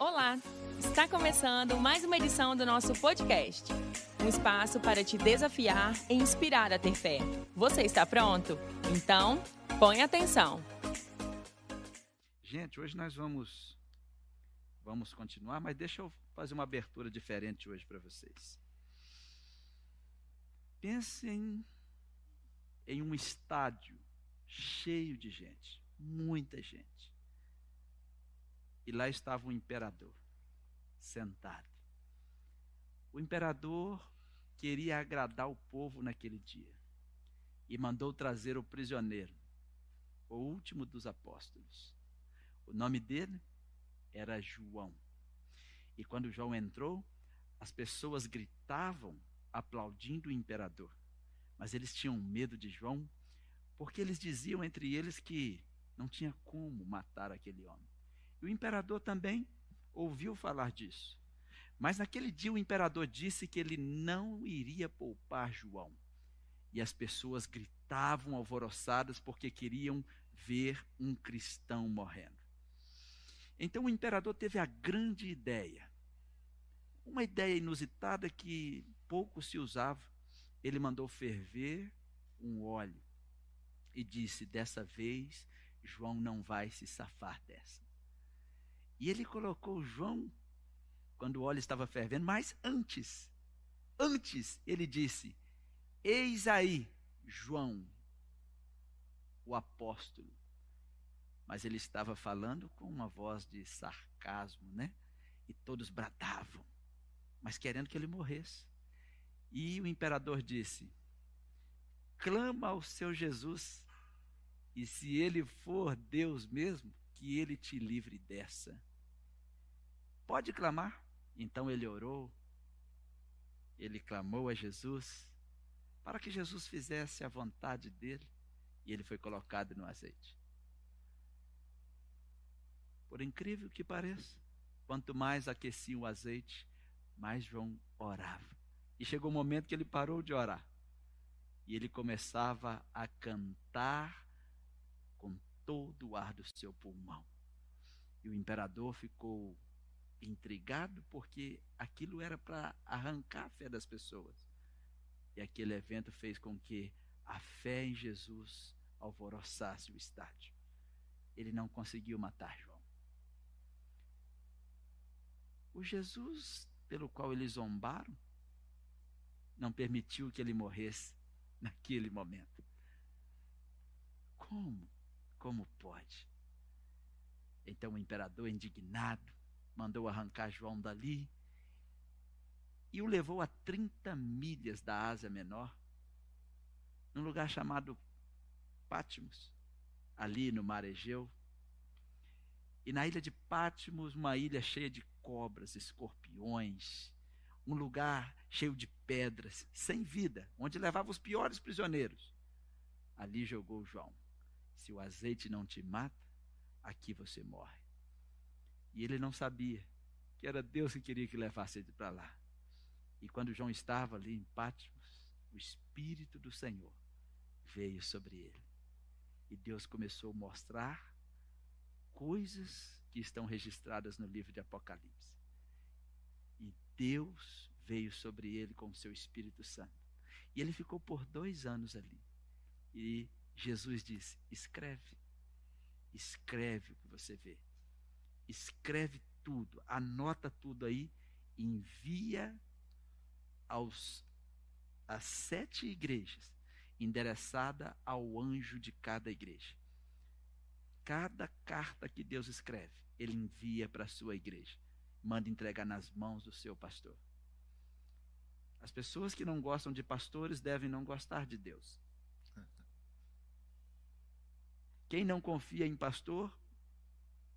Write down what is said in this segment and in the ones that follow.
Olá! Está começando mais uma edição do nosso podcast. Um espaço para te desafiar e inspirar a ter fé. Você está pronto? Então, põe atenção. Gente, hoje nós vamos vamos continuar, mas deixa eu fazer uma abertura diferente hoje para vocês. Pensem em um estádio cheio de gente, muita gente. E lá estava o imperador, sentado. O imperador queria agradar o povo naquele dia e mandou trazer o prisioneiro, o último dos apóstolos. O nome dele era João. E quando João entrou, as pessoas gritavam aplaudindo o imperador. Mas eles tinham medo de João, porque eles diziam entre eles que não tinha como matar aquele homem. E o imperador também ouviu falar disso. Mas naquele dia o imperador disse que ele não iria poupar João. E as pessoas gritavam alvoroçadas porque queriam ver um cristão morrendo. Então o imperador teve a grande ideia, uma ideia inusitada que pouco se usava. Ele mandou ferver um óleo e disse: Dessa vez, João não vai se safar dessa. E ele colocou João quando o óleo estava fervendo, mas antes, antes, ele disse: Eis aí João, o apóstolo, mas ele estava falando com uma voz de sarcasmo, né? E todos bradavam, mas querendo que ele morresse. E o imperador disse: clama ao seu Jesus, e se ele for Deus mesmo, que ele te livre dessa. Pode clamar? Então ele orou, ele clamou a Jesus, para que Jesus fizesse a vontade dele, e ele foi colocado no azeite. Por incrível que pareça, quanto mais aquecia o azeite, mais João orava. E chegou o um momento que ele parou de orar. E ele começava a cantar com todo o ar do seu pulmão. E o imperador ficou intrigado porque aquilo era para arrancar a fé das pessoas. E aquele evento fez com que a fé em Jesus alvoroçasse o estádio. Ele não conseguiu matar João. O Jesus pelo qual eles zombaram não permitiu que ele morresse naquele momento. Como? Como pode? Então o imperador, indignado, mandou arrancar João dali e o levou a 30 milhas da Ásia Menor, num lugar chamado Pátimos, ali no mar Egeu. E na ilha de Pátimos, uma ilha cheia de cobras, escorpiões, um lugar cheio de pedras, sem vida, onde levava os piores prisioneiros. Ali jogou João. Se o azeite não te mata, aqui você morre. E ele não sabia que era Deus que queria que levasse ele para lá. E quando João estava ali em Pátimos, o Espírito do Senhor veio sobre ele. E Deus começou a mostrar coisas que estão registradas no livro de Apocalipse. E Deus veio sobre ele com o seu Espírito Santo. E ele ficou por dois anos ali. E Jesus disse: escreve, escreve o que você vê, escreve tudo, anota tudo aí, envia aos às sete igrejas, endereçada ao anjo de cada igreja. Cada carta que Deus escreve, ele envia para a sua igreja. Manda entregar nas mãos do seu pastor. As pessoas que não gostam de pastores devem não gostar de Deus. Quem não confia em pastor,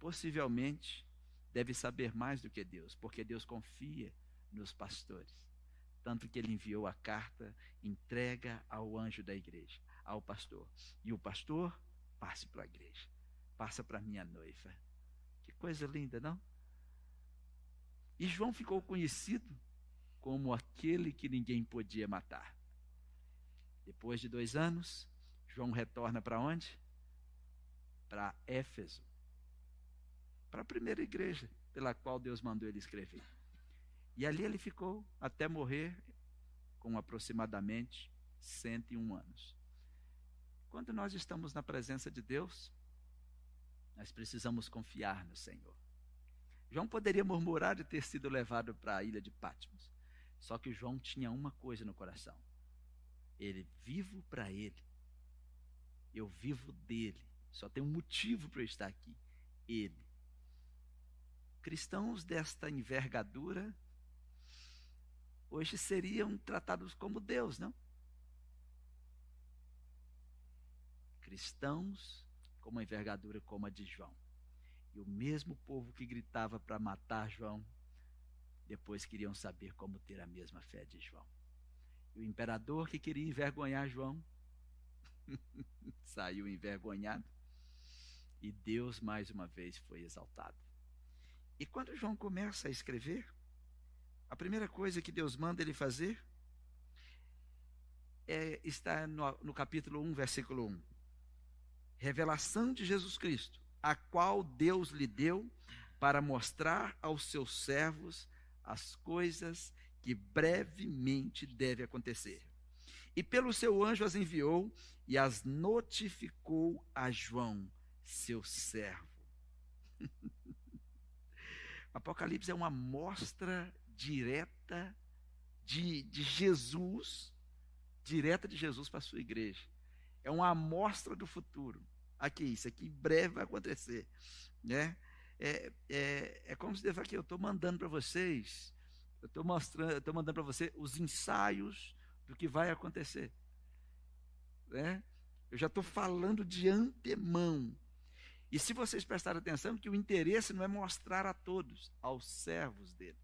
possivelmente deve saber mais do que Deus, porque Deus confia nos pastores. Tanto que ele enviou a carta, entrega ao anjo da igreja, ao pastor. E o pastor passe para a igreja, passa para minha noiva. Que coisa linda, não? E João ficou conhecido como aquele que ninguém podia matar. Depois de dois anos, João retorna para onde? para Éfeso, para a primeira igreja pela qual Deus mandou ele escrever. E ali ele ficou até morrer com aproximadamente 101 anos. Quando nós estamos na presença de Deus, nós precisamos confiar no Senhor. João poderia murmurar de ter sido levado para a ilha de Patmos. Só que João tinha uma coisa no coração. Ele vivo para ele. Eu vivo dele. Só tem um motivo para eu estar aqui. Ele. Cristãos desta envergadura hoje seriam tratados como Deus, não? Cristãos com uma envergadura como a de João. E o mesmo povo que gritava para matar João, depois queriam saber como ter a mesma fé de João. E o imperador que queria envergonhar João, saiu envergonhado, e Deus mais uma vez foi exaltado. E quando João começa a escrever, a primeira coisa que Deus manda ele fazer é, está no, no capítulo 1, versículo 1. Revelação de Jesus Cristo, a qual Deus lhe deu para mostrar aos seus servos as coisas que brevemente deve acontecer. E pelo seu anjo as enviou e as notificou a João, seu servo. Apocalipse é uma mostra direta de, de Jesus, direta de Jesus para a sua igreja. É uma amostra do futuro. Aqui, isso aqui em breve vai acontecer. Né? É, é, é como se Deus aqui, eu estou mandando para vocês, eu estou mostrando, estou mandando para você os ensaios do que vai acontecer. Né? Eu já estou falando de antemão. E se vocês prestarem atenção, que o interesse não é mostrar a todos, aos servos dele.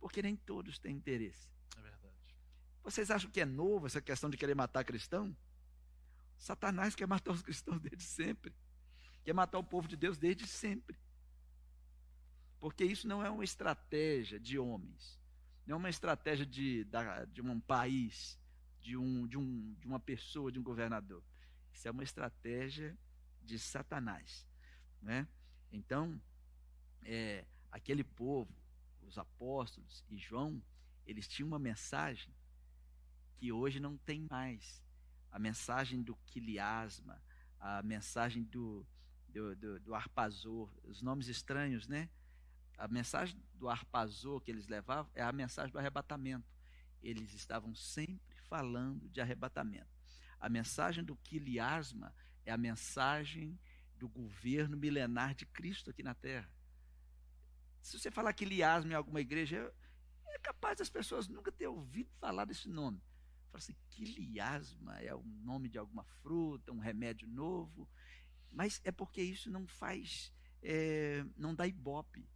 Porque nem todos têm interesse. É verdade. Vocês acham que é novo essa questão de querer matar cristão? Satanás quer matar os cristãos desde sempre. Quer matar o povo de Deus desde sempre. Porque isso não é uma estratégia de homens. Não é uma estratégia de, de um país, de, um, de, um, de uma pessoa, de um governador. Isso é uma estratégia de Satanás. Né? Então, é, aquele povo os apóstolos e João, eles tinham uma mensagem que hoje não tem mais. A mensagem do quiliasma, a mensagem do, do, do, do arpazor, os nomes estranhos, né? A mensagem do arpazor que eles levavam é a mensagem do arrebatamento. Eles estavam sempre falando de arrebatamento. A mensagem do quiliasma é a mensagem do governo milenar de Cristo aqui na terra. Se você falar que liasma em alguma igreja, é capaz das pessoas nunca ter ouvido falar desse nome. Fala assim, que liasma é o nome de alguma fruta, um remédio novo. Mas é porque isso não faz, é, não dá ibope.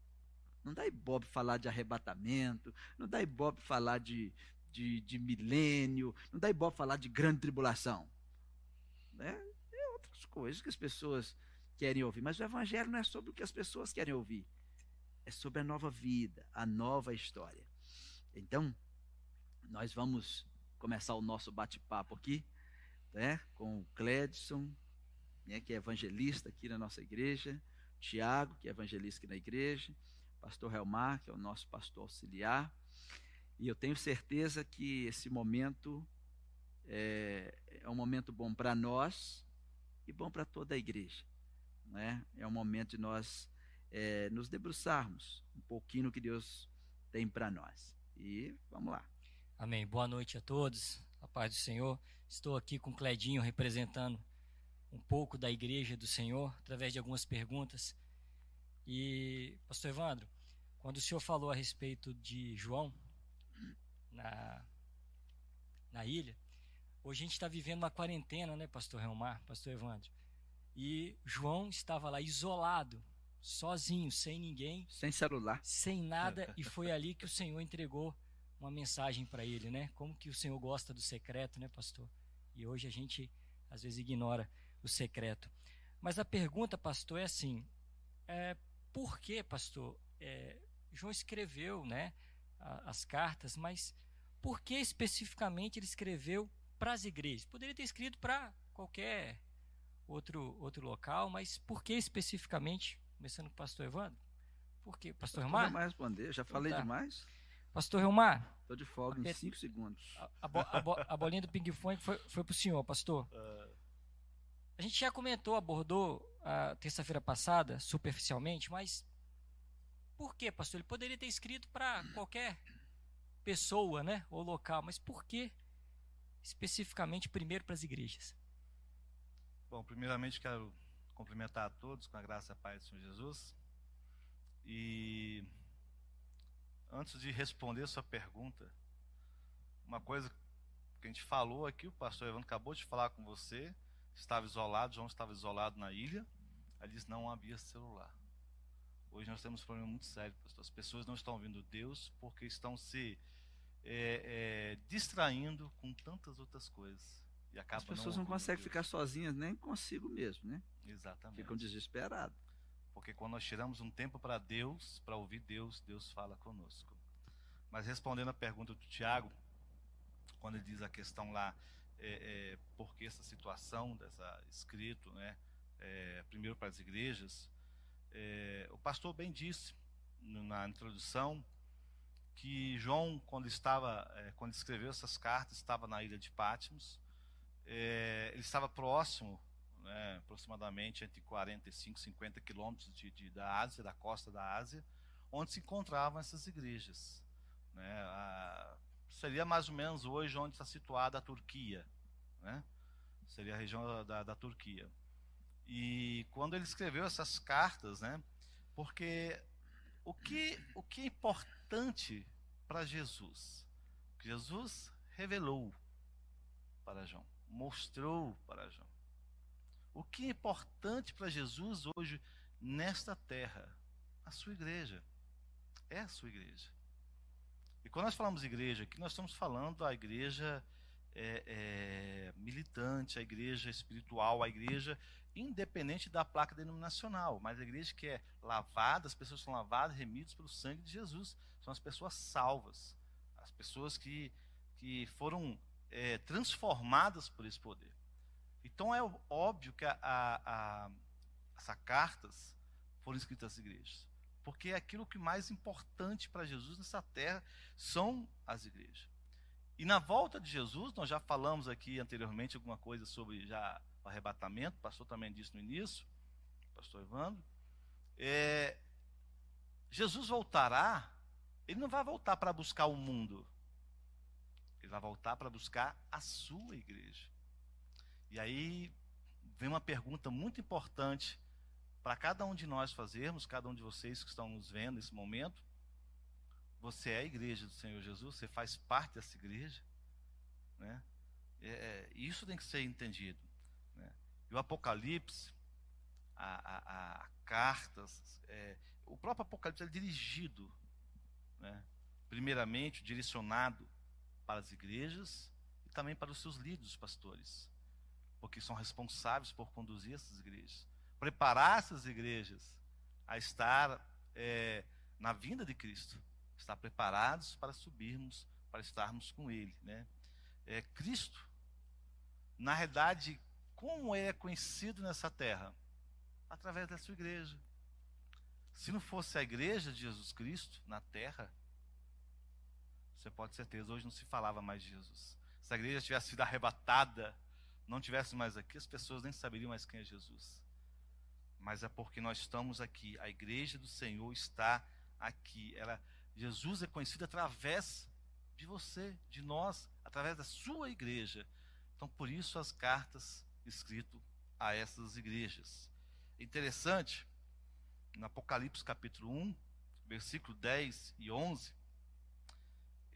Não dá ibope falar de arrebatamento, não dá ibope falar de, de, de milênio, não dá ibope falar de grande tribulação. Né? É outras coisas que as pessoas querem ouvir. Mas o evangelho não é sobre o que as pessoas querem ouvir é sobre a nova vida, a nova história. Então, nós vamos começar o nosso bate-papo aqui, né, com o Cledson, né, que é evangelista aqui na nossa igreja, Tiago, que é evangelista aqui na igreja, pastor Helmar, que é o nosso pastor auxiliar, e eu tenho certeza que esse momento é, é um momento bom para nós e bom para toda a igreja. Né? É um momento de nós é, nos debruçarmos um pouquinho no que Deus tem para nós. E vamos lá. Amém. Boa noite a todos. A paz do Senhor. Estou aqui com o Cledinho representando um pouco da igreja do Senhor através de algumas perguntas. E, pastor Evandro, quando o senhor falou a respeito de João na, na ilha, hoje a gente está vivendo uma quarentena, né, pastor Helmar, pastor Evandro? E João estava lá isolado sozinho, sem ninguém, sem celular, sem nada, e foi ali que o Senhor entregou uma mensagem para ele, né? Como que o Senhor gosta do secreto, né, pastor? E hoje a gente às vezes ignora o secreto. Mas a pergunta, pastor, é assim: é, por que, pastor? É, João escreveu, né, as cartas, mas por que especificamente ele escreveu para as igrejas? Poderia ter escrito para qualquer outro outro local, mas por que especificamente começando com o pastor Evandro, Por quê? Pastor Não Romar? vai mais responder, já falei tá. demais. Pastor Romar, Estou de folga em 5 segundos. a, a bo- a bo- a bolinha do ping-pong foi, foi pro senhor, pastor. A gente já comentou, abordou a terça-feira passada, superficialmente, mas por que, pastor? Ele poderia ter escrito para qualquer pessoa, né? Ou local, mas por que especificamente primeiro para as igrejas? Bom, primeiramente quero cumprimentar a todos com a graça e a paz do Senhor Jesus. E antes de responder a sua pergunta, uma coisa que a gente falou aqui, o pastor Evandro acabou de falar com você, estava isolado, João estava isolado na ilha, ele disse não havia celular. Hoje nós temos um problema muito sério, pastor. As pessoas não estão ouvindo Deus porque estão se é, é, distraindo com tantas outras coisas. E As acabam pessoas não ouvindo conseguem ficar sozinhas nem consigo mesmo, né? Exatamente. Ficam desesperadas. Porque quando nós tiramos um tempo para Deus, para ouvir Deus, Deus fala conosco. Mas respondendo a pergunta do Tiago, quando ele diz a questão lá, é, é, por que essa situação dessa escrito, né? é, primeiro para as igrejas, é, o pastor bem disse na introdução que João, quando estava, é, quando escreveu essas cartas, estava na ilha de Patmos. É, ele estava próximo né, aproximadamente entre 45 e 50 quilômetros de, de- da Ásia, da costa da Ásia, onde se encontravam essas igrejas. né. A- seria mais ou menos hoje onde está situada a Turquia. né. Seria a região da, da Turquia. E quando ele escreveu essas cartas, né, porque o que, o que é importante para Jesus? Jesus revelou para João, mostrou para João. O que é importante para Jesus hoje nesta terra? A sua igreja. É a sua igreja. E quando nós falamos igreja aqui, nós estamos falando da igreja é, é, militante, a igreja espiritual, a igreja independente da placa denominacional, mas a igreja que é lavada, as pessoas são lavadas, remidas pelo sangue de Jesus. São as pessoas salvas, as pessoas que, que foram é, transformadas por esse poder. Então é óbvio que a, a, a, essas cartas foram escritas às igrejas, porque aquilo que mais importante para Jesus nessa terra são as igrejas. E na volta de Jesus, nós já falamos aqui anteriormente alguma coisa sobre já o arrebatamento, o pastor também disse no início, pastor Evandro. É, Jesus voltará, ele não vai voltar para buscar o mundo, ele vai voltar para buscar a sua igreja. E aí vem uma pergunta muito importante para cada um de nós fazermos, cada um de vocês que estão nos vendo nesse momento. Você é a igreja do Senhor Jesus, você faz parte dessa igreja, né? É, é, isso tem que ser entendido. Né? E o Apocalipse, a, a, a cartas, é, o próprio Apocalipse é dirigido, né? primeiramente direcionado para as igrejas e também para os seus líderes, os pastores, porque são responsáveis por conduzir essas igrejas, preparar essas igrejas a estar é, na vinda de Cristo, estar preparados para subirmos, para estarmos com Ele, né? É, Cristo, na realidade, como é conhecido nessa terra? Através da sua igreja. Se não fosse a igreja de Jesus Cristo na terra, você pode ter certeza, hoje não se falava mais de Jesus. Se a igreja tivesse sido arrebatada, não tivesse mais aqui, as pessoas nem saberiam mais quem é Jesus. Mas é porque nós estamos aqui, a igreja do Senhor está aqui. Ela, Jesus é conhecido através de você, de nós, através da sua igreja. Então, por isso as cartas escritas a essas igrejas. Interessante, no Apocalipse capítulo 1, versículo 10 e 11,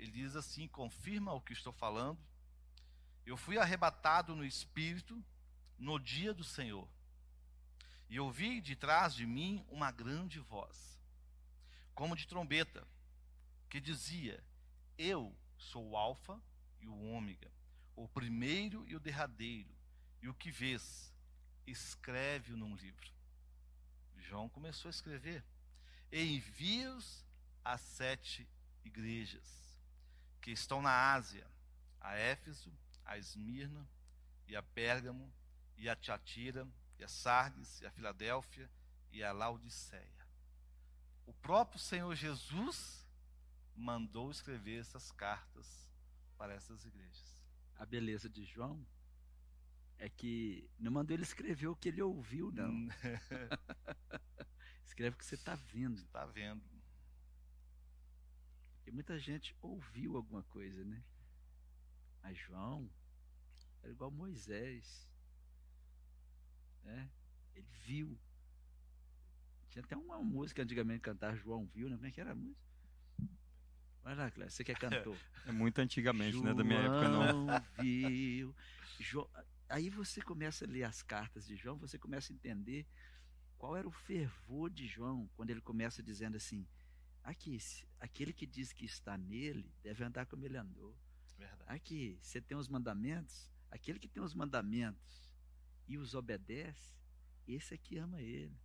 ele diz assim: confirma o que estou falando. Eu fui arrebatado no espírito no dia do Senhor. E ouvi de trás de mim uma grande voz, como de trombeta, que dizia: Eu sou o Alfa e o Ômega, o primeiro e o derradeiro, e o que vês, escreve-o num livro. João começou a escrever: envia-os às sete igrejas que estão na Ásia, a Éfeso, a Esmirna, e a Pérgamo, e a Tiatira, e a Sardes, e a Filadélfia, e a Laodiceia. o próprio Senhor Jesus mandou escrever essas cartas para essas igrejas. A beleza de João é que não mandou ele escrever o que ele ouviu, não. Hum. Escreve o que você está vendo. Está vendo? Porque muita gente ouviu alguma coisa, né? Mas João era igual Moisés. Né? Ele viu. Tinha até uma música antigamente cantar João viu, né? Como é que era a música? Vai lá, Cléber, você que é cantor. É muito antigamente, né? Da minha época não. João viu. Jo- Aí você começa a ler as cartas de João, você começa a entender qual era o fervor de João quando ele começa dizendo assim: aqui, aquele que diz que está nele deve andar como ele andou. Verdade. Aqui, você tem os mandamentos, aquele que tem os mandamentos e os obedece, esse é que ama ele.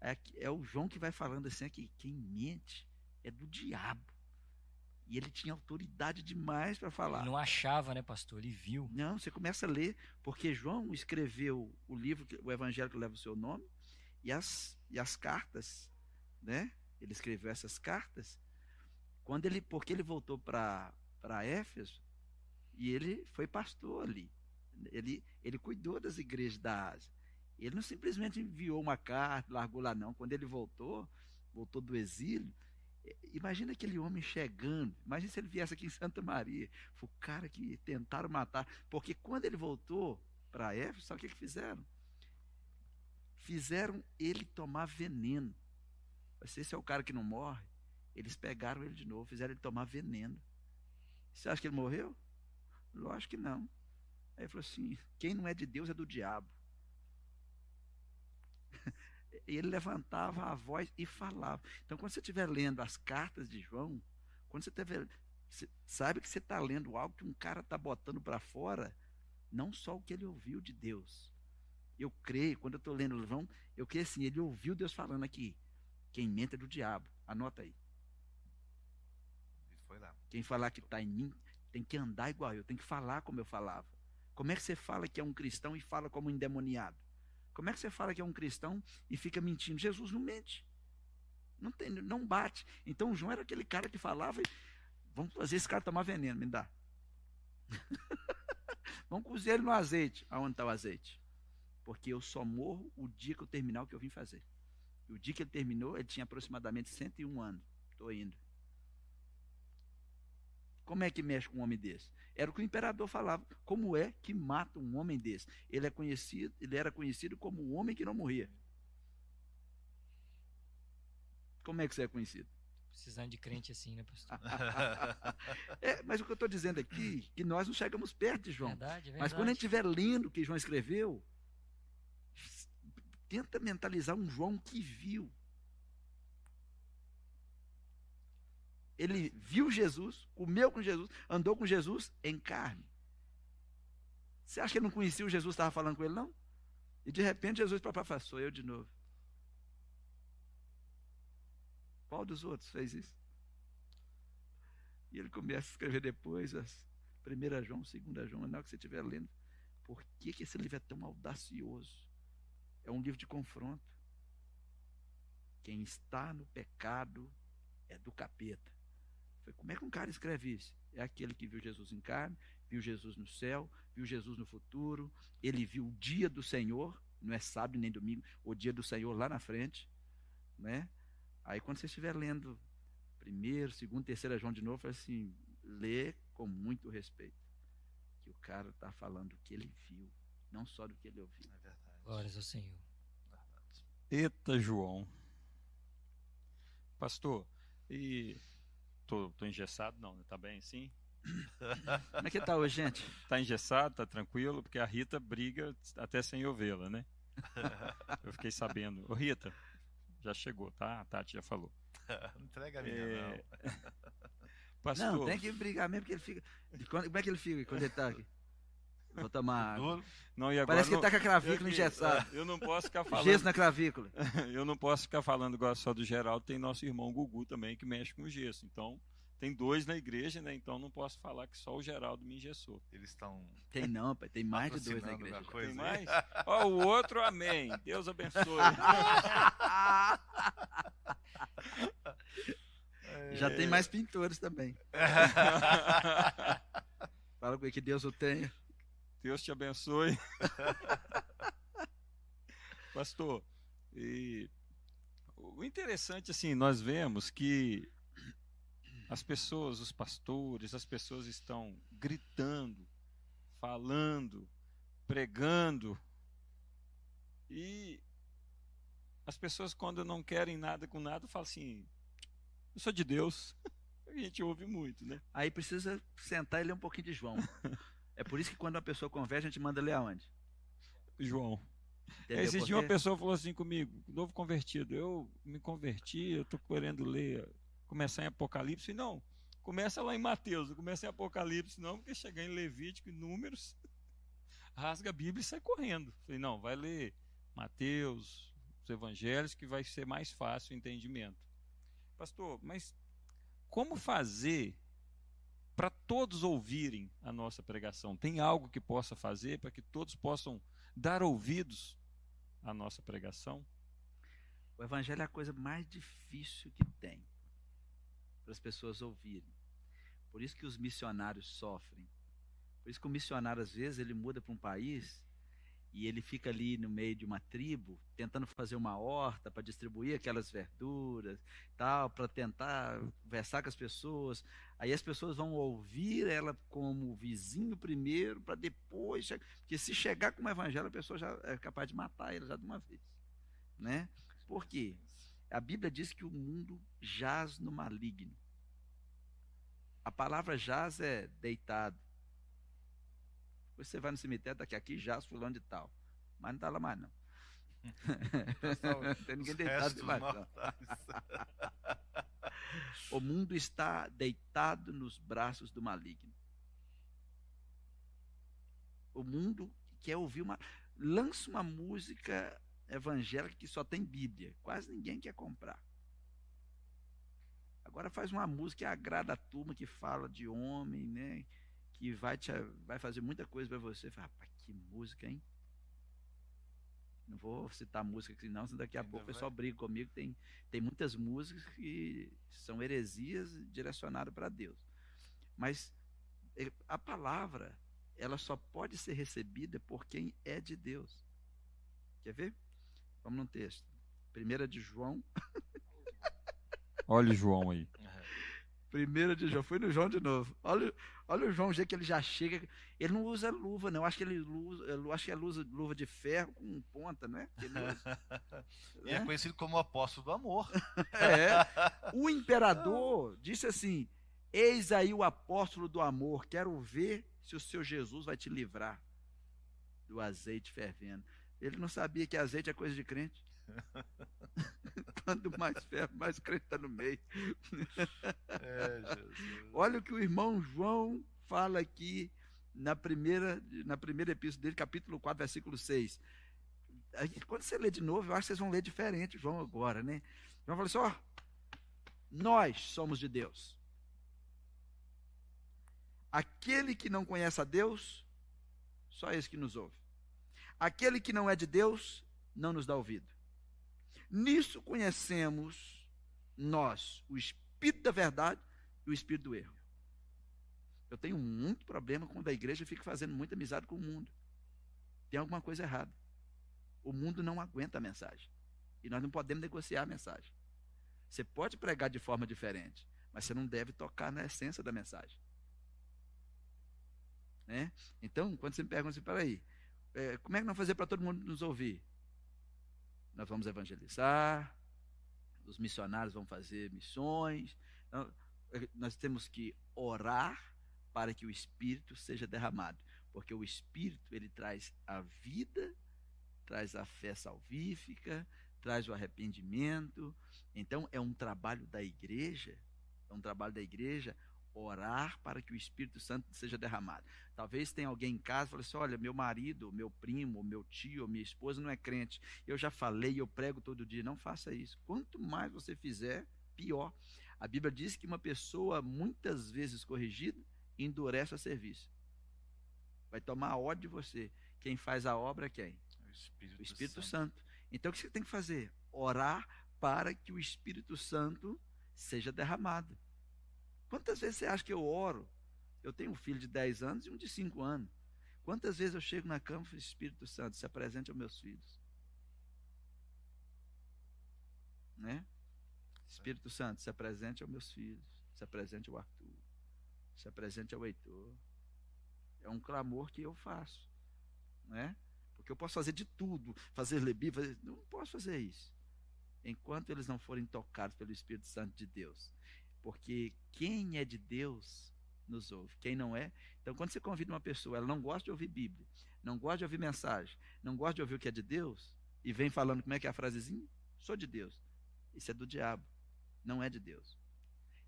É, aqui- é o João que vai falando assim: que quem mente é do diabo. E ele tinha autoridade demais para falar. Ele não achava, né, pastor? Ele viu. Não, você começa a ler, porque João escreveu o livro, o evangelho que leva o seu nome, e as, e as cartas, né? Ele escreveu essas cartas, quando ele, porque ele voltou para Éfeso, e ele foi pastor ali. Ele, ele cuidou das igrejas da Ásia. Ele não simplesmente enviou uma carta, largou lá, não. Quando ele voltou, voltou do exílio, eh, Imagina aquele homem chegando. Imagina se ele viesse aqui em Santa Maria. Foi o cara que tentaram matar. Porque quando ele voltou para Éfeso, sabe o que, que fizeram? Fizeram ele tomar veneno. Se esse é o cara que não morre, eles pegaram ele de novo, fizeram ele tomar veneno. Você acha que ele morreu? Lógico que não. Aí ele falou assim: quem não é de Deus é do diabo. E ele levantava a voz e falava. Então, quando você estiver lendo as cartas de João, quando você estiver. Sabe que você está lendo algo que um cara está botando para fora, não só o que ele ouviu de Deus. Eu creio, quando eu estou lendo João, eu creio assim, ele ouviu Deus falando aqui. Quem mente é do diabo. Anota aí. Foi lá. Quem falar que está em mim tem que andar igual eu, tem que falar como eu falava. Como é que você fala que é um cristão e fala como um endemoniado? Como é que você fala que é um cristão e fica mentindo? Jesus não mente. Não, tem, não bate. Então João era aquele cara que falava e vamos fazer esse cara tomar veneno, me dá. vamos cozer ele no azeite. Aonde está o azeite? Porque eu só morro o dia que eu terminar o que eu vim fazer. E o dia que ele terminou, ele tinha aproximadamente 101 anos. Estou indo. Como é que mexe com um homem desse? Era o que o imperador falava. Como é que mata um homem desse? Ele é conhecido, ele era conhecido como o homem que não morria. Como é que você é conhecido? Precisando de crente assim, né, pastor? É, mas o que eu estou dizendo aqui, que nós não chegamos perto de João. Verdade, é verdade. Mas quando a gente estiver lendo o que João escreveu, tenta mentalizar um João que viu. Ele viu Jesus, comeu com Jesus, andou com Jesus em carne. Você acha que ele não conhecia o Jesus que estava falando com ele, não? E de repente Jesus para falar, sou eu de novo. Qual dos outros fez isso? E ele começa a escrever depois as 1 João, 2 João, na hora que você estiver lendo. Por que, que esse livro é tão audacioso? É um livro de confronto. Quem está no pecado é do capeta. Foi, como é que um cara escreve isso? É aquele que viu Jesus em carne, viu Jesus no céu, viu Jesus no futuro, ele viu o dia do Senhor, não é sábado nem domingo, o dia do Senhor lá na frente, né? Aí quando você estiver lendo primeiro, segundo, terceira João de novo, fala assim, lê com muito respeito. Que o cara está falando o que ele viu, não só do que ele ouviu. Glórias ao Senhor. Eita, João. Pastor, e. Tô, tô engessado? Não, né? Tá bem sim? Como é que tá hoje, gente? Tá engessado, tá tranquilo, porque a Rita briga até sem eu vê-la, né? Eu fiquei sabendo. Ô, Rita, já chegou, tá? A Tati já falou. Não entrega a minha, É, não. Pastor, Não, tem que brigar mesmo, porque ele fica. quando- como é que ele fica quando ele tá aqui? Vou tomar água. Duro. não, e agora Parece que não- ele tá com a clavícula eu- engessada. Eu não posso ficar falando. Gesso na clavícula. Eu não posso ficar falando agora só do Geraldo, tem nosso irmão Gugu também que mexe com gesso. Então, tem dois na igreja, né? Então não posso falar que só o Geraldo me engessou. Eles estão. Tem não, pai. Tem mais de dois na igreja. coisa Tem mais? Ó, o outro, amém. Deus abençoe. Já tem mais pintores também. Fala com ele que Deus o tenha. Deus te abençoe. Pastor, e o interessante, assim, nós vemos que as pessoas, os pastores, as pessoas estão gritando, falando, pregando, e as pessoas, quando não querem nada com nada, falam assim: Eu sou de Deus. A gente ouve muito, né? Aí precisa sentar e ler um pouquinho de João. É por isso que quando uma pessoa converte, a gente manda ler aonde? João. Entendeu Esse por dia uma pessoa falou assim comigo, novo convertido, eu me converti, eu estou querendo ler, começar em Apocalipse. E não, começa lá em Mateus, não começa em Apocalipse não, porque chegar em Levítico e Números, rasga a Bíblia e sai correndo. Falei, não, vai ler Mateus, os evangelhos, que vai ser mais fácil o entendimento. Pastor, mas como fazer para todos ouvirem a nossa pregação? Tem algo que possa fazer para que todos possam dar ouvidos à nossa pregação? O evangelho é a coisa mais difícil que tem para as pessoas ouvirem. Por isso que os missionários sofrem. Por isso que o missionário, às vezes, ele muda para um país e ele fica ali no meio de uma tribo, tentando fazer uma horta para distribuir aquelas verduras, tal, para tentar conversar com as pessoas. Aí as pessoas vão ouvir ela como vizinho primeiro, para depois, porque se chegar com o evangelho, a pessoa já é capaz de matar ele já de uma vez, né? Por quê? A Bíblia diz que o mundo jaz no maligno. A palavra jaz é deitado. Você vai no cemitério, daqui aqui jaz fulano de tal. Mas não está lá mais, não. não tem ninguém deitado demais, não. O mundo está deitado nos braços do maligno. O mundo quer ouvir uma. Lança uma música evangélica que só tem Bíblia. Quase ninguém quer comprar. Agora faz uma música que agrada a turma, que fala de homem, né? Que vai, te, vai fazer muita coisa para você. Fala, rapaz, que música, hein? Não vou citar música aqui não, senão daqui a Ainda pouco o pessoal briga comigo. Tem, tem muitas músicas que são heresias direcionadas para Deus. Mas eh, a palavra, ela só pode ser recebida por quem é de Deus. Quer ver? Vamos num texto. Primeira de João. Olha o João aí. Primeira de João. Fui no João de novo. Olha, olha o João, o jeito que ele já chega. Ele não usa luva, não. Acho que ele usa, eu acho que ele usa luva de ferro com ponta, é? Que ele usa. E é Né? conhecido como o apóstolo do amor. É. O imperador disse assim: Eis aí o apóstolo do amor, quero ver se o seu Jesus vai te livrar do azeite fervendo. Ele não sabia que azeite é coisa de crente. Quanto mais ferro, mais crente no meio. É, Jesus. Olha o que o irmão João fala aqui na primeira, na primeira epístola dele, capítulo 4, versículo 6. Aí, quando você lê de novo, eu acho que vocês vão ler diferente, João, agora, né? João fala assim: ó, nós somos de Deus. Aquele que não conhece a Deus, só esse que nos ouve. Aquele que não é de Deus, não nos dá ouvido. Nisso conhecemos nós o Espírito da verdade e o Espírito do erro. Eu tenho muito problema quando a igreja fica fazendo muita amizade com o mundo. Tem alguma coisa errada. O mundo não aguenta a mensagem. E nós não podemos negociar a mensagem. Você pode pregar de forma diferente, mas você não deve tocar na essência da mensagem. Né? Então, quando você me pergunta assim, peraí, é, como é que nós fazer para todo mundo nos ouvir? Nós vamos evangelizar, os missionários vão fazer missões. Então, nós temos que orar para que o Espírito seja derramado, porque o Espírito ele traz a vida, traz a fé salvífica, traz o arrependimento. Então é um trabalho da igreja, é um trabalho da igreja orar para que o Espírito Santo seja derramado. Talvez tenha alguém em casa e fale assim: olha, meu marido, meu primo, meu tio, minha esposa não é crente. Eu já falei, eu prego todo dia. Não faça isso. Quanto mais você fizer, pior. A Bíblia diz que uma pessoa, muitas vezes corrigida, endurece a serviço. Vai tomar ódio de você. Quem faz a obra é quem? O Espírito, O Espírito Santo. Santo. Então o que você tem que fazer? Orar para que o Espírito Santo seja derramado. Quantas vezes você acha que eu oro? Eu tenho um filho de 10 anos e um de 5 anos. Quantas vezes eu chego na cama e falo, Espírito Santo, se apresente aos meus filhos? Né? Espírito Santo, se apresente aos meus filhos, se apresente ao Arthur, se apresente ao Heitor. É um clamor que eu faço, né? Porque eu posso fazer de tudo, fazer lebi, fazer... não posso fazer isso. Enquanto eles não forem tocados pelo Espírito Santo de Deus. Porque quem é de Deus nos ouve, quem não é. Então, quando você convida uma pessoa, ela não gosta de ouvir Bíblia, não gosta de ouvir mensagem, não gosta de ouvir o que é de Deus, e vem falando como é que é a frasezinha? Sou de Deus. Isso é do diabo, não é de Deus.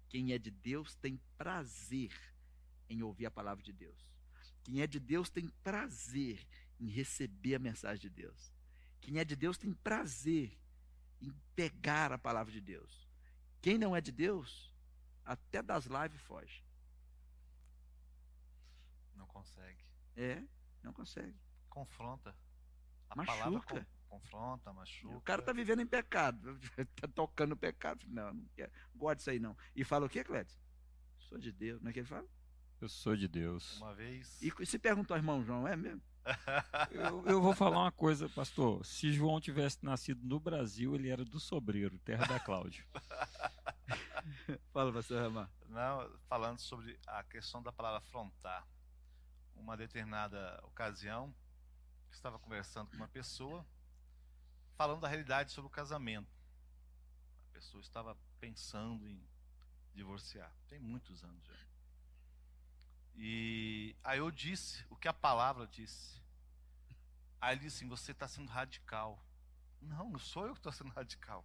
Quem é de Deus tem prazer em ouvir a palavra de Deus. Quem é de Deus tem prazer em receber a mensagem de Deus. Quem é de Deus tem prazer em pegar a palavra de Deus. Quem não é de Deus, até das lives foge. Não consegue. É, não consegue. Confronta. A Machuca. confronta, machuca. O cara está vivendo em pecado, está tocando pecado. Não, não quero, gosto disso aí não. E fala o quê, Clédio? Sou de Deus, não é que ele fala? Eu sou de Deus. Uma vez. E se perguntou ao irmão João, é mesmo? Eu, eu vou falar uma coisa, pastor. Se João tivesse nascido no Brasil, ele era do Sobreiro, terra da Cláudia. Fala, pastor Ramar. Não, falando sobre a questão da palavra afrontar. Uma determinada ocasião, estava conversando com uma pessoa, falando da realidade sobre o casamento. A pessoa estava pensando em divorciar. Tem muitos anos já. E aí eu disse o que a palavra disse. Aí ele disse assim: você está sendo radical. Não, não sou eu que estou sendo radical.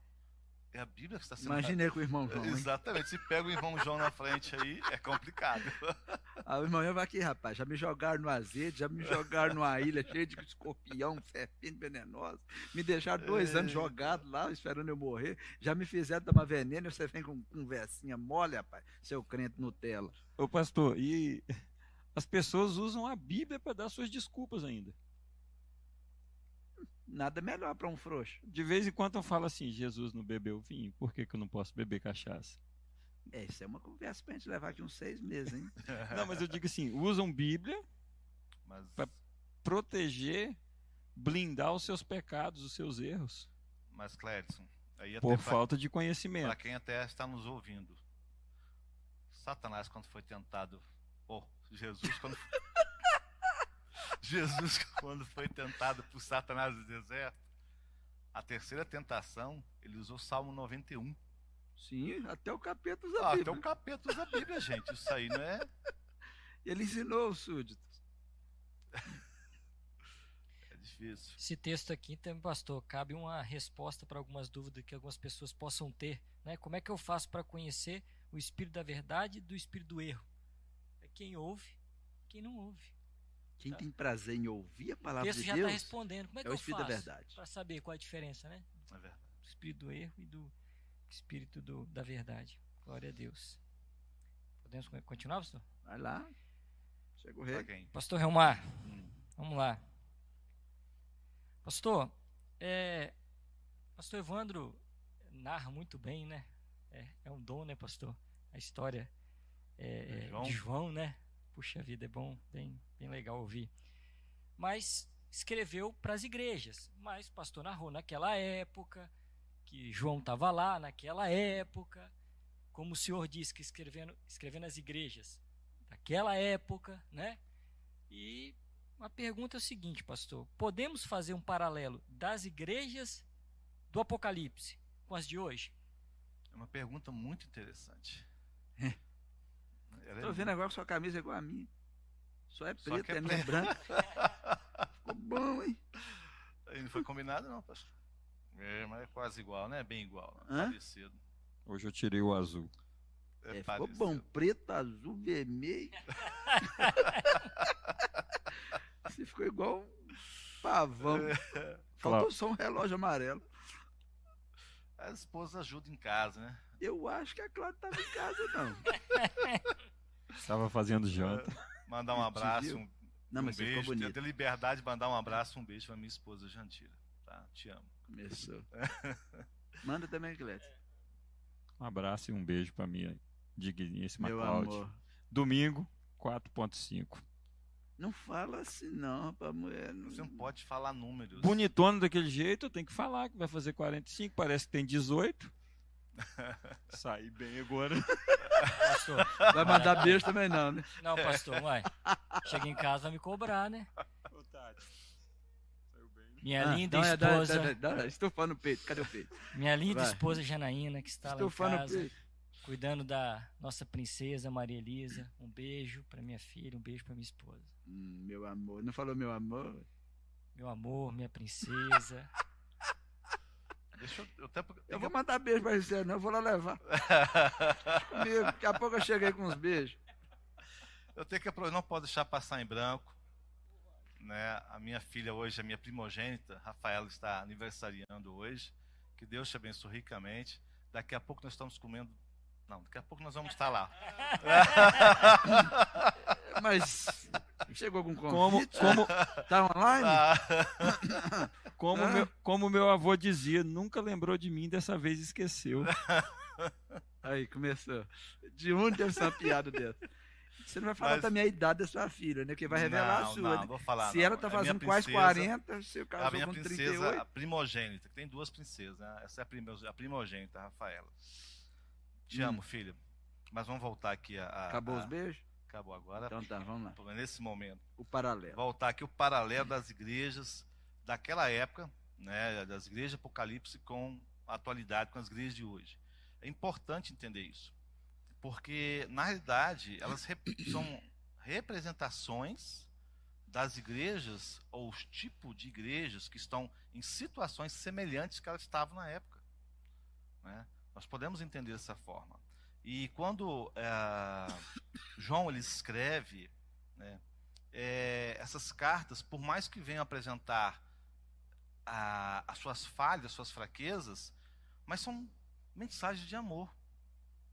É a Bíblia que está sendo Imaginei com o irmão. João. hein? Exatamente. Se pega o irmão João na frente aí, é complicado. Ah, o irmão João vai aqui, rapaz. Já me jogaram no azeite, já me jogaram numa ilha cheia de escorpião, serpente venenosa. Me deixaram dois É. anos jogado lá, esperando eu morrer. Já me fizeram tomar veneno e você vem com conversinha mole, rapaz. Seu crente Nutella. Ô, pastor, e as pessoas usam a Bíblia para dar suas desculpas ainda. Nada melhor para um frouxo. De vez em quando eu falo assim: Jesus não bebeu vinho, por que, que eu não posso beber cachaça? É, isso é uma conversa pra gente levar aqui uns seis meses, hein? Não, mas eu digo assim: usam Bíblia Mas Pra- proteger, blindar os seus pecados, os seus erros, Mas, Clédson, aí até por pra- falta de para conhecimento. quem até está nos ouvindo, Satanás, quando foi tentado, ou Jesus, quando Jesus, quando foi tentado por Satanás no deserto, a terceira tentação, ele usou Salmo 91. Sim, até o capeta usa Ah, a até Bíblia. o capeta usa a Bíblia, gente. Isso aí não é. Ele ensinou os súditos. É difícil. Esse texto aqui também, pastor, cabe uma resposta para algumas dúvidas que algumas pessoas possam ter. Né? Como é que eu faço para conhecer o espírito da verdade do espírito do erro? É quem ouve, quem não ouve. Quem Tá. tem prazer em ouvir a O palavra texto de já está Deus respondendo. Como é que é o eu espírito da faço verdade. para saber qual a diferença, né? É verdade. Do espírito do erro e do espírito do, da verdade. Glória a Deus. Podemos con- continuar, pastor? Vai lá. Chega o rei. Pastor Relmar, Hum. vamos lá. Pastor, é, Pastor Evandro narra muito bem, né? É, é um dom, né, pastor? A história é, é, João. de João, né? Puxa vida, é bom, bem, bem legal ouvir. Mas escreveu para as igrejas. Mas o pastor narrou naquela época, que João estava lá naquela época, como o senhor disse que escrevendo, escrevendo as igrejas daquela época, né? E uma pergunta é o seguinte, pastor: podemos fazer um paralelo das igrejas do Apocalipse com as de hoje? É uma pergunta muito interessante. Ela é Tô vendo agora que sua camisa é igual a minha. Só é Só preta, que é é a minha é branca. Ficou bom, hein? Aí não foi combinado, não, pastor. É, mas é quase igual, né? Bem igual. né? Parecido. Hoje eu tirei o azul. É, É, ficou bom. Preto, azul, vermelho. Você ficou igual um pavão. Faltou Claro. só um relógio amarelo. A esposa ajuda em casa, né? Eu acho que a Cláudia estava em casa, não. Estava fazendo janta. Mandar um abraço, um, Não, um mas ficou beijo. Ter bonito. ter liberdade de mandar um abraço, um beijo pra minha esposa Jantira. Tá? Te amo. Começou. Manda também, Clécio. Um abraço e um beijo para minha digníssima Meu Cláudia. amor. Domingo, 4.5. Não fala assim não pra mulher. Não... Você não pode falar números. Bonitona daquele jeito, eu tenho que falar que vai fazer 45, parece que tem 18. Saí bem agora. Pastor. Vai mandar beijo também não, né? Não, pastor, vai. Chega em casa, vai me cobrar, né? Ô, Tati, saiu bem. Minha Ah, linda dá dá- esposa, dá- dá- dá- Estufando o peito. Cadê o peito? minha linda Vai. esposa Janaína, que está lá em Estufando o casa, peito. cuidando da nossa princesa Maria Elisa. Um beijo para minha filha, um beijo para minha esposa. Hum, meu amor. Não falou meu amor? Meu amor, minha princesa. Deixa eu, eu até. Eu vou mandar beijo pra você, não. Eu vou lá levar. Comigo. Daqui a pouco eu cheguei com uns beijos. Eu tenho que aproveitar, não posso deixar passar em branco. Né? A minha filha hoje, a minha primogênita, Rafaela, está aniversariando hoje. Que Deus te abençoe ricamente. Daqui a pouco nós estamos comendo. Não, daqui a pouco nós vamos estar lá. Mas chegou algum Como, convite? como, Tá online? Ah, como, Hã? meu, como meu avô dizia, nunca lembrou de mim, dessa vez esqueceu. Aí, começou. De onde deve ser uma piada dessa? Você não vai falar Mas- também a idade da sua filha, né? Porque vai revelar não, a sua. Não, né? vou falar. Se não. ela tá É fazendo quase princesa- 40, você A casou minha com princesa, 38. a primogênita, que tem duas princesas, né? Essa é a, primo- a primogênita, a Rafaela. Te Hum. amo, filha. Mas vamos voltar aqui a. a- Acabou a- os beijos? Acabou agora. Então tá, vamos lá. Nesse momento. O paralelo. Voltar aqui o paralelo das igrejas daquela época, né? Das igrejas Apocalipse com a atualidade, com as igrejas de hoje. É importante entender isso. Porque, na realidade, elas rep- são representações das igrejas ou os tipos de igrejas que estão em situações semelhantes que elas estavam na época. né? Nós podemos entender dessa forma. E quando eh, João ele escreve né, eh, essas cartas, por mais que venham apresentar a- as suas falhas, as suas fraquezas, mas são mensagens de amor.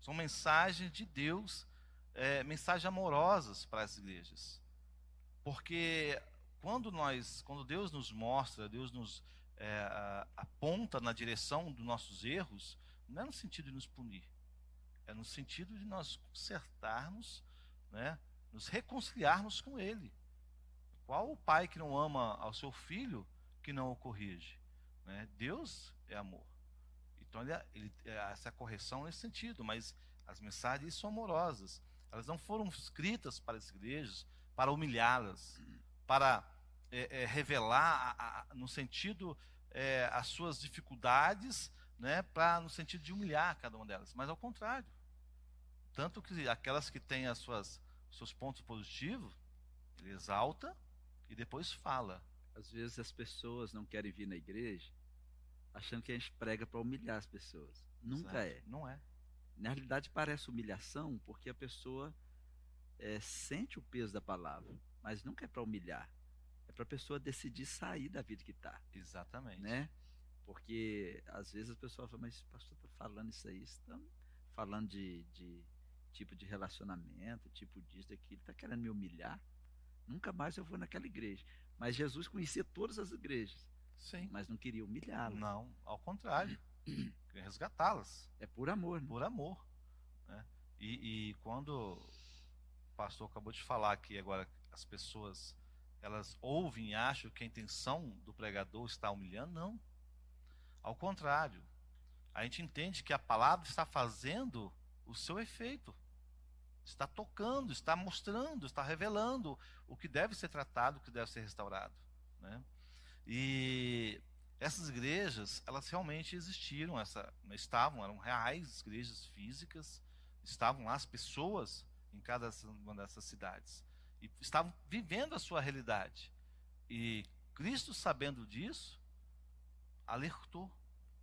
São mensagens de Deus, eh, mensagens amorosas para as igrejas. Porque quando nós, quando Deus nos mostra, Deus nos é, aponta na direção dos nossos erros, não é no sentido de nos punir, é no sentido de nós consertarmos, né, nos reconciliarmos com Ele. Qual o pai que não ama ao seu filho que não o corrige? né? Deus é amor. Então ele, ele, é essa correção nesse sentido, mas as mensagens são amorosas. Elas não foram escritas para as igrejas para humilhá-las, para é, é, revelar a- a- no sentido é, as suas dificuldades, né, para no sentido de humilhar cada uma delas, mas ao contrário. Tanto que aquelas que têm as suas seus pontos positivos, ele exalta e depois fala. Às vezes as pessoas não querem vir na igreja achando que a gente prega para humilhar as pessoas. Nunca é. Não é. Na realidade parece humilhação porque a pessoa é, sente o peso da palavra, mas nunca é para humilhar. É para a pessoa decidir sair da vida que está, Exatamente. né? Porque às vezes a pessoa fala, mas o pastor está falando isso aí, está falando de, de tipo de relacionamento, tipo disso, daquilo, está querendo me humilhar? Nunca mais eu vou naquela igreja. Mas Jesus conhecia todas as igrejas, Sim. mas não queria humilhá-las. Não, ao contrário. Queria resgatá-las. É por amor, né? por amor. né? E, e quando o pastor acabou de falar que agora as pessoas elas ouvem e acham que a intenção do pregador está humilhando, não. Ao contrário, a gente entende que a palavra está fazendo o seu efeito. Está tocando, está mostrando, está revelando o que deve ser tratado, o que deve ser restaurado. Né? E essas igrejas, elas realmente existiram, essa, estavam, eram reais igrejas físicas, estavam lá as pessoas em cada uma dessas cidades e estavam vivendo a sua realidade. E Cristo, sabendo disso, alertou,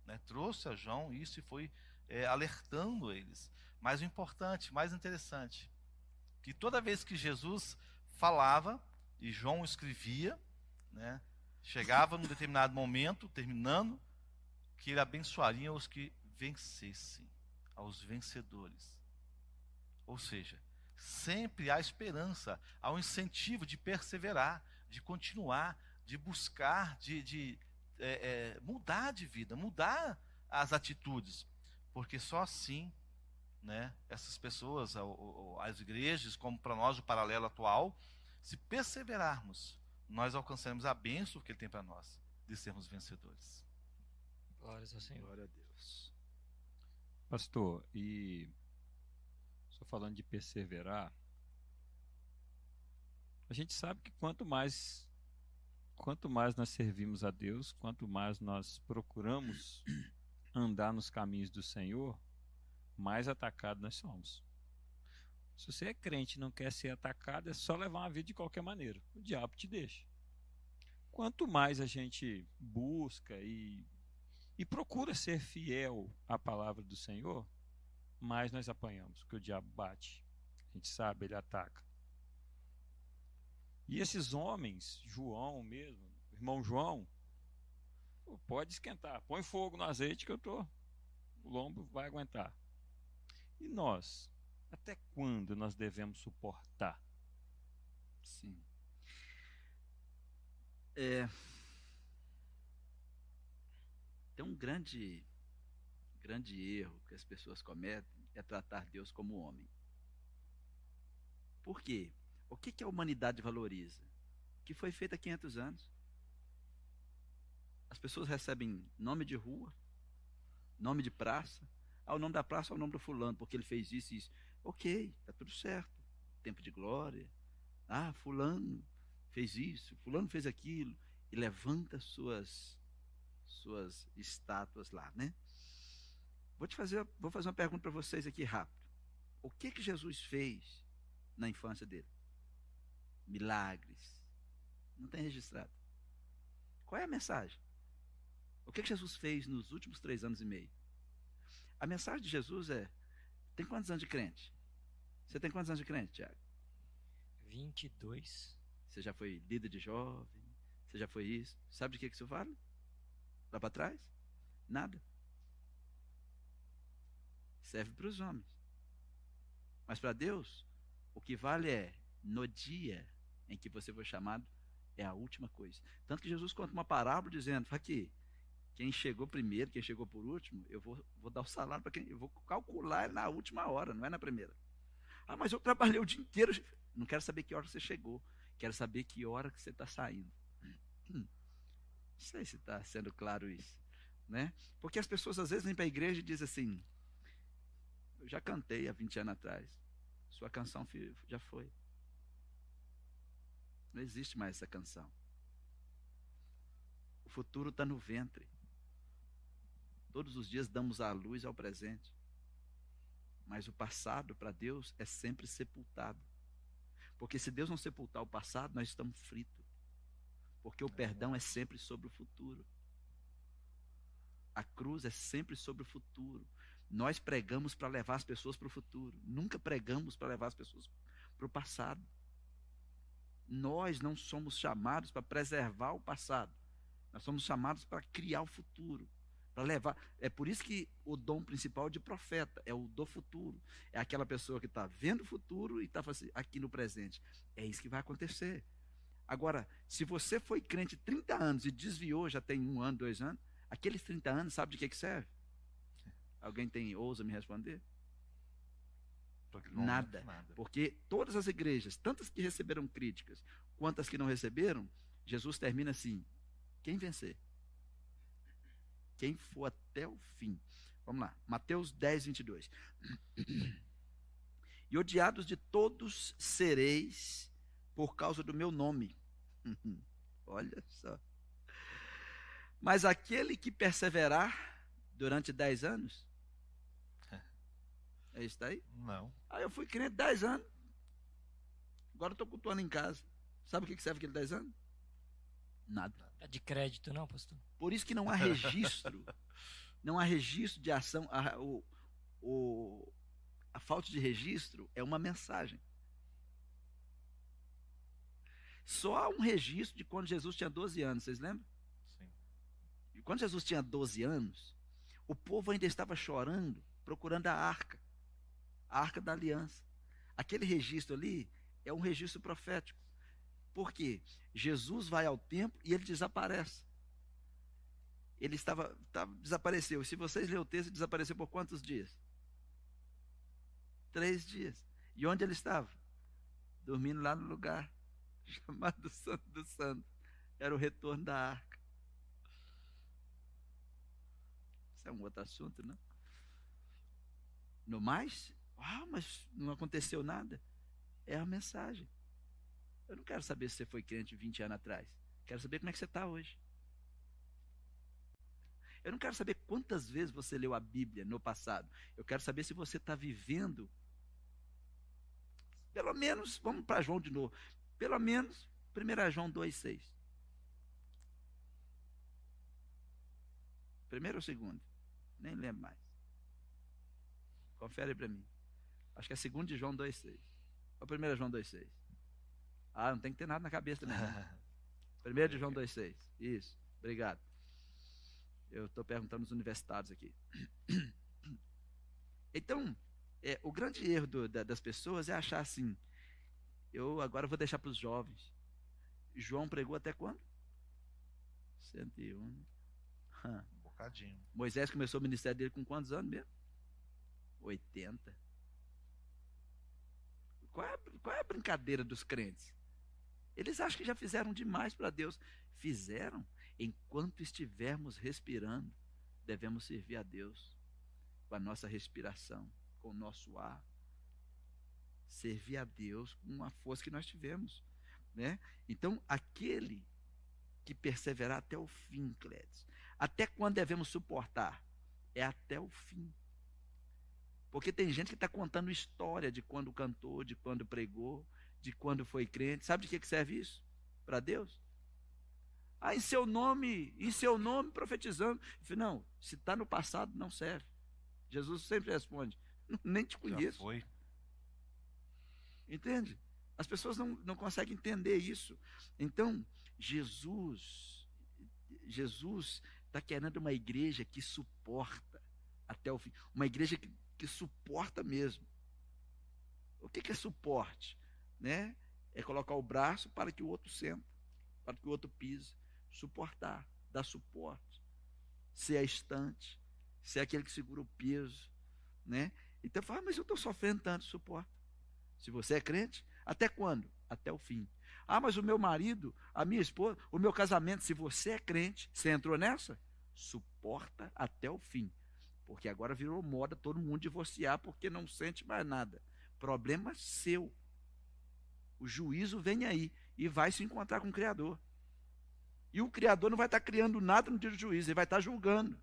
né, trouxe a João isso e foi é, alertando eles. Mas o importante, mais interessante, que toda vez que Jesus falava e João escrevia, né, chegava num determinado momento, terminando, que ele abençoaria os que vencessem. aos vencedores. Ou seja, sempre há esperança, há um incentivo de perseverar, de continuar, de buscar, de, de é, é, mudar de vida, mudar as atitudes, porque só assim, né, essas pessoas, as igrejas, como para nós o paralelo atual, se perseverarmos, nós alcançaremos a bênção que Ele tem para nós, de sermos vencedores. Glórias ao Senhor. Glória a Deus. Pastor, e só falando de perseverar, a gente sabe que quanto mais quanto mais nós servimos a Deus, quanto mais nós procuramos andar nos caminhos do Senhor, mais atacado nós somos. Se você é crente e não quer ser atacado, é só levar uma vida de qualquer maneira. O diabo te deixa. Quanto mais a gente busca e, e procura ser fiel à palavra do Senhor, mais nós apanhamos, porque o diabo bate. A gente sabe, ele ataca. E esses homens, João mesmo, irmão João, pode esquentar, põe fogo no azeite que eu tô, o lombo vai aguentar. E nós, até quando nós devemos suportar? Sim. É, tem um grande, grande erro que as pessoas cometem é tratar Deus como homem. Por quê? O que, que a humanidade valoriza? Que foi feito há 500 anos. As pessoas recebem nome de rua, nome de praça. Ah, o nome da praça é o nome do fulano, porque ele fez isso e isso. Ok, está tudo certo. Tempo de glória. Ah, fulano fez isso, fulano fez aquilo. E levanta suas, suas estátuas lá, né? Vou te fazer, vou fazer uma pergunta para vocês aqui rápido. O que que Jesus fez na infância dele? milagres. Não tem registrado. Qual é a mensagem? O que Jesus fez nos últimos três anos e meio? A mensagem de Jesus é: tem quantos anos de crente? Você tem quantos anos de crente, Tiago? 22. Você já foi líder de jovem? Você já foi isso? Sabe de que, que isso vale? Lá para trás? Nada. Serve para os homens. Mas para Deus, o que vale é no dia em que você foi chamado é a última coisa. Tanto que Jesus conta uma parábola dizendo: aqui, quem chegou primeiro, quem chegou por último, eu vou, vou dar o salário para quem. Eu vou calcular na última hora, não é na primeira. Ah, mas eu trabalhei o dia inteiro. Não quero saber que hora você chegou. Quero saber que hora que você está saindo. Hum, não sei se está sendo claro isso. Né? Porque as pessoas às vezes vêm para a igreja e dizem assim: Eu já cantei há 20 anos atrás. Sua canção já foi. Não existe mais essa canção. O futuro está no ventre. Todos os dias damos a luz ao presente. Mas o passado, para Deus, é sempre sepultado. Porque se Deus não sepultar o passado, nós estamos fritos. Porque o perdão é sempre sobre o futuro. A cruz é sempre sobre o futuro. Nós pregamos para levar as pessoas para o futuro. Nunca pregamos para levar as pessoas para o passado. Nós não somos chamados para preservar o passado. Nós somos chamados para criar o futuro, para levar. É por isso que o dom principal de profeta é o do futuro. É aquela pessoa que está vendo o futuro e está aqui no presente. É isso que vai acontecer. Agora, se você foi crente 30 anos e desviou, já tem um ano, dois anos, aqueles 30 anos, sabe de que, que serve? Alguém tem ousa me responder? Nada. nada. Porque todas as igrejas, tantas que receberam críticas, quanto as que não receberam, Jesus termina assim: quem vencer? Quem for até o fim. Vamos lá, Mateus 10, 22. E odiados de todos sereis por causa do meu nome. Olha só. Mas aquele que perseverar durante dez anos, é isso daí? Não. Aí eu fui crente 10 anos. Agora eu estou cultuando em casa. Sabe o que serve aquele 10 anos? Nada. É de crédito, não, pastor? Por isso que não há registro. não há registro de ação. A, o, o, a falta de registro é uma mensagem. Só há um registro de quando Jesus tinha 12 anos, vocês lembram? Sim. E quando Jesus tinha 12 anos, o povo ainda estava chorando procurando a arca, a arca da aliança. Aquele registro ali é um registro profético. Por quê? Jesus vai ao templo e ele desaparece. Ele estava, estava desapareceu. Se vocês lerem o texto, desapareceu por quantos dias? Três dias. E onde ele estava? Dormindo lá no lugar chamado Santo do Santo. Era o retorno da arca. Isso é um outro assunto, não? No mais, ah, mas não aconteceu nada. É a mensagem. Eu não quero saber se você foi crente 20 anos atrás. Quero saber como é que você está hoje. Eu não quero saber quantas vezes você leu a Bíblia no passado. Eu quero saber se você está vivendo. Pelo menos, vamos para João de novo. Pelo menos, 1 João 2,6. Primeiro ou segundo? Nem lembro mais. Confere para mim. Acho que é segundo de João 2,6. Ou 1 João 2,6. Ah, não tem que ter nada na cabeça também. Né? Primeiro de João 2,6. Isso. Obrigado. Eu estou perguntando aos universitários aqui. Então, é, o grande erro do, da, das pessoas é achar assim. Eu agora vou deixar para os jovens. João pregou até quando? 101. Um bocadinho. Moisés começou o ministério dele com quantos anos mesmo? 80. Qual é, qual é a brincadeira dos crentes? Eles acham que já fizeram demais para Deus. Fizeram. Enquanto estivermos respirando, devemos servir a Deus com a nossa respiração, com o nosso ar. Servir a Deus com a força que nós tivemos. Né? Então, aquele que perseverar até o fim, Clédes. Até quando devemos suportar? É até o fim. Porque tem gente que está contando história de quando cantou, de quando pregou, de quando foi crente. Sabe de que, que serve isso? Para Deus? Ah, em seu nome, em seu nome profetizando. Falei, não, se está no passado, não serve. Jesus sempre responde, nem te conheço. Já foi. Entende? As pessoas não, não conseguem entender isso. Então, Jesus, Jesus está querendo uma igreja que suporta até o fim. Uma igreja que, que suporta mesmo. O que, que é suporte? Né? É colocar o braço para que o outro senta, para que o outro pise, suportar, dar suporte, ser a estante, ser aquele que segura o peso, né? Então fala, ah, mas eu estou sofrendo tanto, suporta. Se você é crente, até quando? Até o fim. Ah, mas o meu marido, a minha esposa, o meu casamento, se você é crente, você entrou nessa? Suporta até o fim. Porque agora virou moda todo mundo divorciar porque não sente mais nada. Problema seu. O juízo vem aí e vai se encontrar com o Criador. E o Criador não vai estar criando nada no dia do juízo, ele vai estar julgando.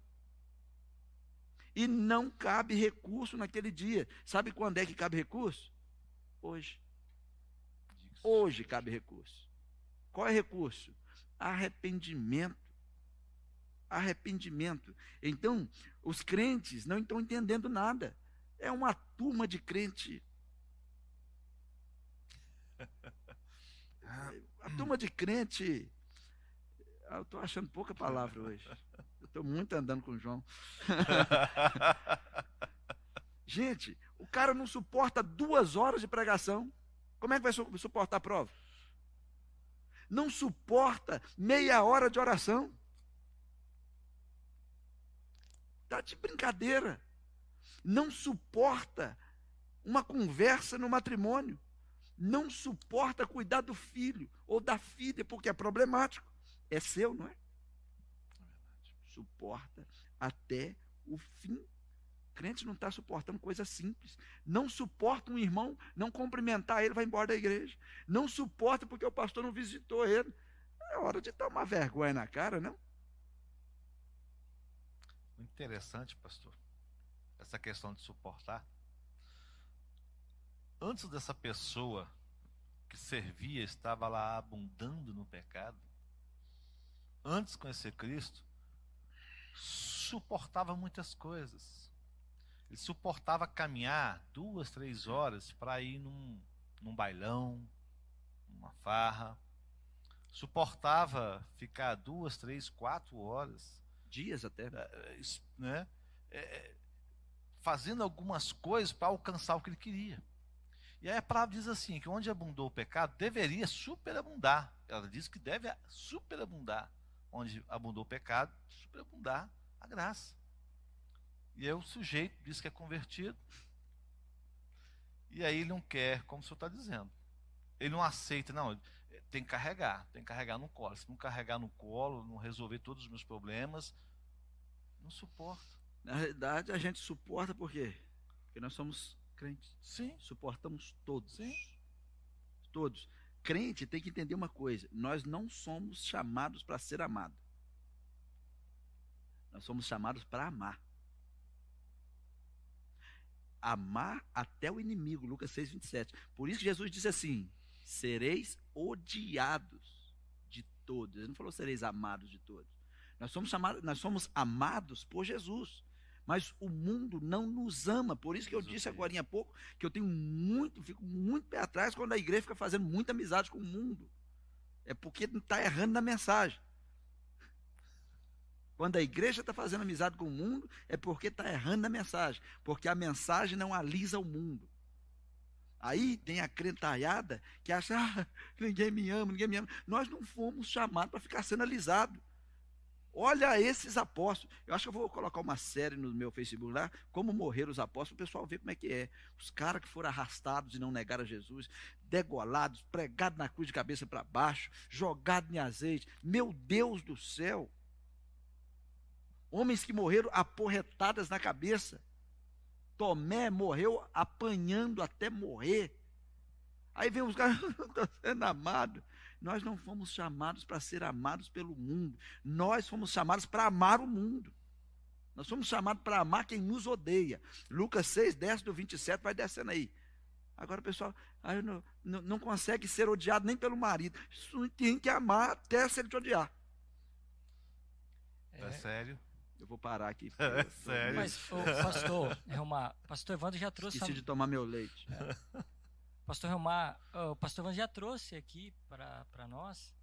E não cabe recurso naquele dia. Sabe quando é que cabe recurso? Hoje. Hoje cabe recurso. Qual é recurso? Arrependimento. Arrependimento. Então, os crentes não estão entendendo nada. É uma turma de crente a turma de crente. Eu estou achando pouca palavra hoje. Eu estou muito andando com o João. Gente, o cara não suporta duas horas de pregação. Como é que vai suportar a prova? Não suporta meia hora de oração. Está de brincadeira. Não suporta uma conversa no matrimônio não suporta cuidar do filho ou da filha, porque é problemático. É seu, não é? Suporta até o fim. Crente não está suportando coisa simples. Não suporta um irmão não cumprimentar ele, vai embora da igreja. Não suporta porque o pastor não visitou ele. É hora de tomar vergonha na cara, não? Interessante, pastor, essa questão de suportar antes dessa pessoa que servia estava lá abundando no pecado, antes de conhecer Cristo, suportava muitas coisas. Ele suportava caminhar duas, três horas para ir num, num bailão, numa farra. Suportava ficar duas, três, quatro horas. Dias até. Né? É, é fazendo algumas coisas para alcançar o que ele queria. E aí a palavra diz assim: que onde abundou o pecado, deveria superabundar. Ela diz que deve superabundar. Onde abundou o pecado, superabundar a graça. E aí o sujeito diz que é convertido. E aí ele não quer, como o senhor está dizendo. Ele não aceita, não. Tem que carregar, tem que carregar no colo. Se não carregar no colo, não resolver todos os meus problemas, não suporta. Na realidade, a gente suporta por quê? Porque nós somos crentes. Sim. Suportamos todos. Sim. Todos. Crente tem que entender uma coisa: nós não somos chamados para ser amado. Nós somos chamados para amar. Amar até o inimigo, Lucas 6, 27. Por isso que Jesus disse assim: sereis odiados de todos. Ele não falou sereis amados de todos. Nós somos chamados, nós somos amados por Jesus. Mas o mundo não nos ama. Por isso que eu disse agora há pouco que eu tenho muito, fico muito pé atrás quando a igreja fica fazendo muita amizade com o mundo. É porque está errando na mensagem. Quando a igreja está fazendo amizade com o mundo, é porque está errando na mensagem. Porque a mensagem não alisa o mundo. Aí tem a crentalhada que acha, ah, ninguém me ama, ninguém me ama. Nós não fomos chamados para ficar sendo alisado. Olha esses apóstolos. Eu acho que eu vou colocar uma série no meu Facebook lá, como morreram os apóstolos, o pessoal vê como é que é. Os caras que foram arrastados e não negaram a Jesus, degolados, pregados na cruz de cabeça para baixo, jogados em azeite. Meu Deus do céu! Homens que morreram aporretadas na cabeça. Tomé morreu apanhando até morrer. Aí vem os caras, estão sendo amados. Nós não fomos chamados para ser amados pelo mundo. Nós fomos chamados para amar o mundo. Nós fomos chamados para amar quem nos odeia. Lucas 6, 10 do 27, vai descendo aí. Agora o pessoal aí não, não, não, consegue ser odiado nem pelo marido. Isso tem que amar até se ele te odiar. É, é sério? Eu vou parar aqui. É sério? Mas, o pastor, é uma, pastor Evandro já trouxe... Esqueci de tomar meu leite. É. Pastor Relmar, o pastor Evandro já trouxe aqui para nós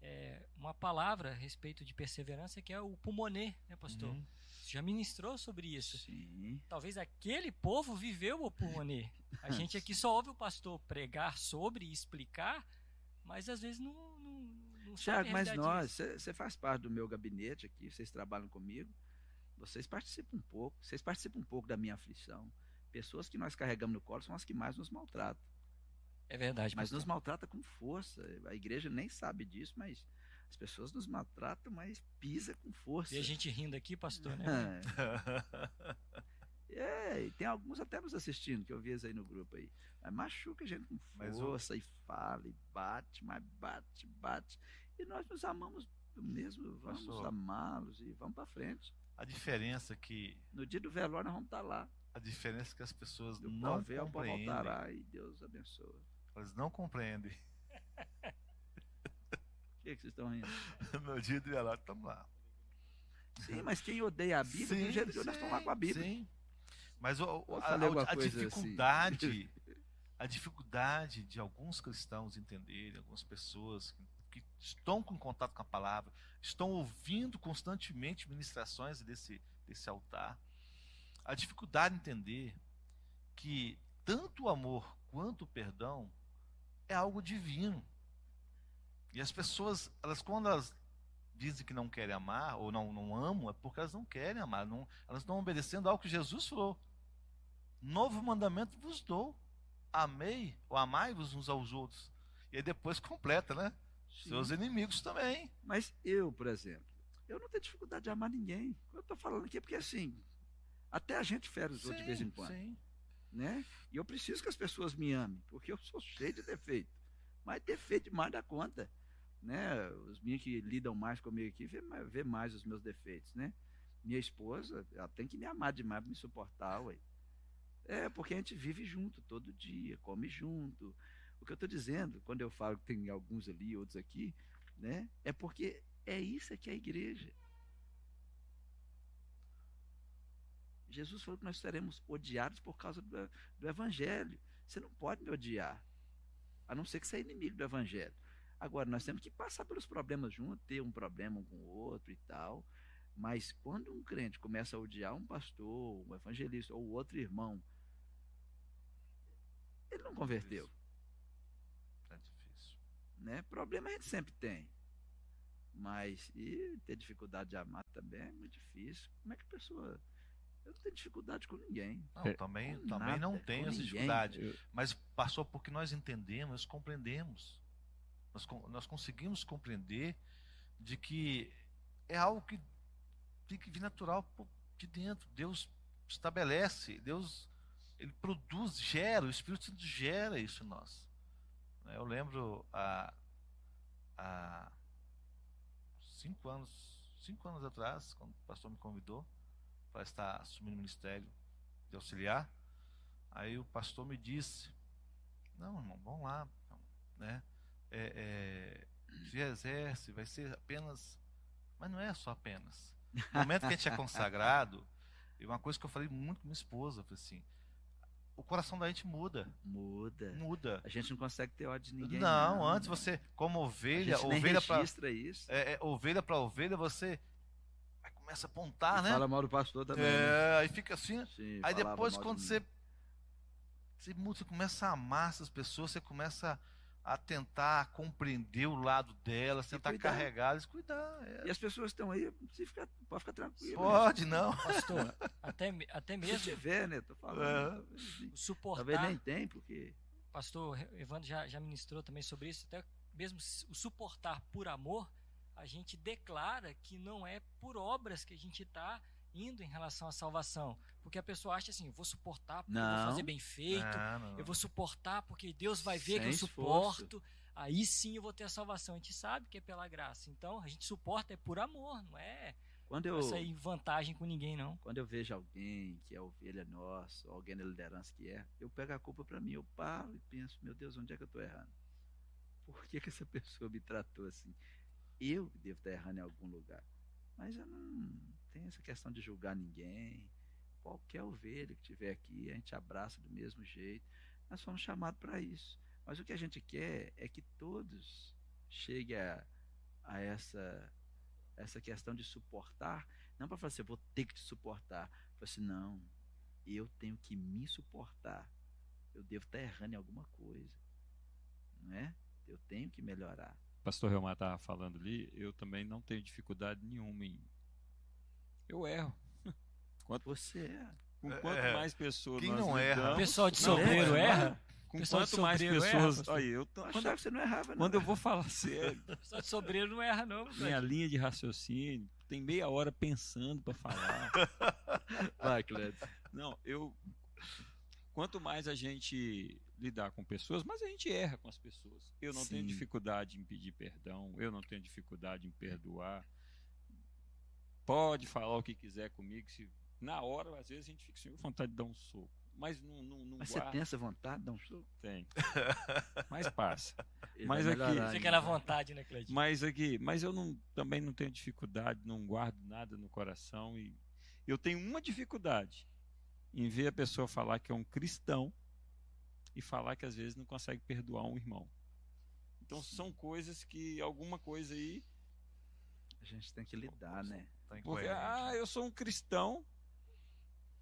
é, uma palavra a respeito de perseverança que é o pulmonê, né, pastor? Uhum. Já ministrou sobre isso. Sim. Talvez aquele povo viveu o pulmonê. A gente aqui só ouve o pastor pregar sobre e explicar, mas às vezes não. não, não Tiago, mas nós, você faz parte do meu gabinete aqui, vocês trabalham comigo, vocês participam um pouco, vocês participam um pouco da minha aflição. Pessoas que nós carregamos no colo são as que mais nos maltratam. É verdade. Mas nos maltrata com força. A igreja nem sabe disso, mas as pessoas nos maltratam, mas pisa com força. E a gente rindo aqui, pastor, né? é, e tem alguns até nos assistindo, que eu vi aí no grupo aí. Mas machuca a gente com força mas, e fala e bate, mas bate, bate. E nós nos amamos mesmo, vamos amá-los e vamos para frente. A diferença que. No dia do velório nós vamos estar tá lá. A diferença é que as pessoas do não compreendem. voltará e Deus abençoe. Elas não compreendem. O que, é que vocês estão rindo? no dia do velório, estamos lá. Sim, mas quem odeia a Bíblia, sim, do jeito que nós estamos lá com a Bíblia. Sim. Mas o, a, a, a dificuldade, assim. a dificuldade de alguns cristãos entenderem, algumas pessoas que, que, estão com contato com a palavra, estão ouvindo constantemente ministrações desse, desse altar, a dificuldade de entender que tanto o amor quanto o perdão é algo divino. E as pessoas, elas quando elas dizem que não querem amar ou não, não amam, é porque elas não querem amar, não, elas estão obedecendo ao que Jesus falou. Novo mandamento vos dou. Amei ou amai-vos uns aos outros. E aí depois completa, né? Sim. Seus inimigos também. Mas eu, por exemplo, eu não tenho dificuldade de amar ninguém. Eu estou falando aqui porque assim, até a gente fere os sim, outros de vez em quando. Sim né? E eu preciso que as pessoas me amem, porque eu sou cheio de defeito. Mas defeito demais da conta, né? Os meninos que lidam mais comigo aqui vê, vê mais os meus defeitos, né? Minha esposa, ela tem que me amar demais para me suportar, ué. É, porque a gente vive junto todo dia, come junto. O que eu estou dizendo, quando eu falo que tem alguns ali, outros aqui, né? É porque é isso que é a igreja. Jesus falou que nós seremos odiados por causa do, do Evangelho. Você não pode me odiar, a não ser que você é inimigo do Evangelho. Agora, nós temos que passar pelos problemas juntos, ter um problema um com o outro e tal. Mas quando um crente começa a odiar um pastor, um evangelista ou outro irmão, ele não converteu. É difícil. Né? Problema a gente sempre tem. Mas e ter dificuldade de amar também é muito difícil. Como é que a pessoa. Eu não tenho dificuldade com ninguém. Não, É. também, Com também nada, não tenho essa ninguém. dificuldade. Eu- Mas passou porque nós entendemos, nós compreendemos. Nós, nós conseguimos compreender de que é algo que tem que vir natural de dentro. Deus estabelece, Deus ele produz, gera, o Espírito Santo gera isso em nós. Né, Eu lembro há, há cinco anos, cinco anos atrás, quando o pastor me convidou para estar assumindo o ministério de auxiliar, aí o pastor me disse, não, irmão, vamos lá, né? É, é, se exerce, vai ser apenas, mas não é só apenas. No momento que a gente é consagrado, e uma coisa que eu falei muito com minha esposa, falei assim, o coração da gente muda, Muda. muda. A gente não consegue ter ódio de ninguém. não, antes você, como ovelha, ovelha para registra isso. é, é, ovelha para ovelha, você começa a apontar, né? Fala mal do pastor também. né? É, aí fica assim. Sim, Aí depois, de quando mim. você, você muda, você começa a amar essas pessoas, você começa a tentar compreender o lado delas, tentar cuidar. carregá-las, cuidar. é. E as pessoas estão aí, você fica, pode ficar tranquilo. Pode, não. Pastor, até, até Se mesmo tiver, né? Tô falando. É. talvez- suportar. Talvez nem tem, porque. pastor Evandro já, já ministrou também sobre isso, até mesmo o suportar por amor, a gente declara que não é por obras que a gente está indo em relação à salvação. Porque a pessoa acha assim, eu vou suportar porque eu vou Não. fazer bem feito, Ah, não. eu vou suportar porque Deus vai ver que eu Sem esforço. suporto, aí sim eu vou ter a salvação. A gente sabe que é pela graça. Então, a gente suporta é por amor, não é Quando eu, em vantagem com ninguém, não. quando eu vejo alguém que é ovelha nossa, ou alguém da liderança que é, eu pego a culpa para mim. Eu paro e penso, meu Deus, onde é que eu estou errando? Por que, que essa pessoa me tratou assim? Eu devo estar errando em algum lugar. Mas eu não tenho essa questão de julgar ninguém. Qualquer ovelha que tiver aqui, a gente abraça do mesmo jeito. Nós somos chamados para isso. Mas o que a gente quer é que todos cheguem a, a essa, essa questão de suportar. Não para falar assim, eu vou ter que te suportar. Falar assim, não, eu tenho que me suportar. Eu devo estar errando em alguma coisa. Não é? Eu tenho que melhorar. Pastor Relmar estava falando ali, eu também não tenho dificuldade nenhuma em. Eu erro. Quanto, Você é. com É, quanto mais pessoas quem não erra? lidamos- O pessoal de Não, sobreiro é, erra? Com pessoal quanto mais erra, pessoas. olha, eu tô- quando, achava que você não errava, não. quando eu vou falar sério, O pessoal de sobreiro não erra, não. minha linha de raciocínio, tem meia hora pensando para falar. Vai, Cledes. Não, eu. Quanto mais a gente lidar com pessoas, mais a gente erra com as pessoas. Eu não tenho Sim. dificuldade em pedir perdão, eu não tenho dificuldade em perdoar. Pode falar o que quiser comigo, se na hora, às vezes a gente fica sem vontade de dar um soco. Mas não, não, não Mas você tem essa vontade de dar um soco? tem. Mas passa. Ele Mas aqui- melhorar Fica na vontade, né, Cleitinho? Mas aqui, mas eu não, também não tenho dificuldade, não guardo nada no coração e eu tenho uma dificuldade em ver a pessoa falar que é um cristão e falar que às vezes não consegue perdoar um irmão. Então são coisas que alguma coisa aí, A gente tem que lidar, né? Tá porque ah, né? eu sou um cristão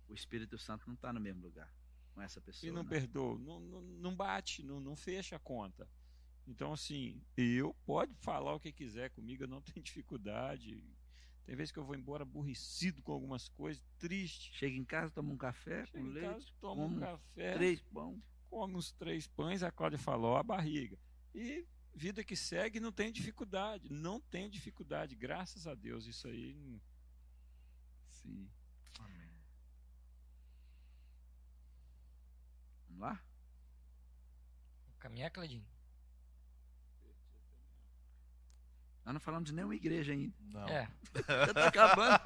O Espírito Santo não está no mesmo lugar com essa pessoa. e não né? perdoa, não, não, não bate, não, não fecha a conta. Então assim, eu pode falar o que quiser comigo, eu não tenho dificuldade. Tem vezes que eu vou embora aborrecido com algumas coisas, triste. Chega em casa, toma um café Chega com em leite, casa, toma um café, três pão. Come uns três pães, a Cláudia falou, a barriga. E vida que segue não tem dificuldade, não tem dificuldade, graças a Deus, isso aí. Sim. Amém. Vamos lá? Caminhar, Cleitinho. Nós não falamos de nenhuma igreja ainda. Não. É, Já tá acabando.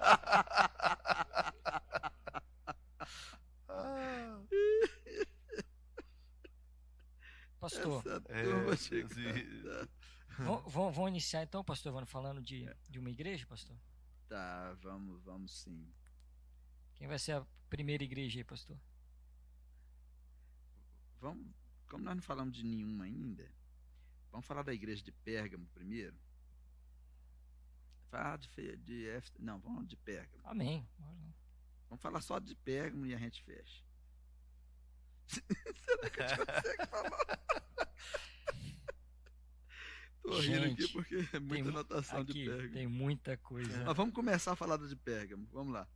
Ah, pastor, é, vamos, vamos- vamos iniciar então, pastor Evandro, falando de, de uma igreja, pastor? Tá, vamos, vamos sim. Quem vai ser a primeira igreja aí, pastor? Vamos, como nós não falamos de nenhuma ainda, vamos falar da igreja de Pérgamo primeiro. Fala de, de. Não, vamos de Pérgamo. Amém. Vamos falar só de Pérgamo e a gente fecha. Será que a gente consegue falar? Tô rindo aqui Gente, porque é muita mu- anotação de Aqui Pérgamo. tem muita coisa. Mas vamos começar a falar de Pérgamo. Vamos lá.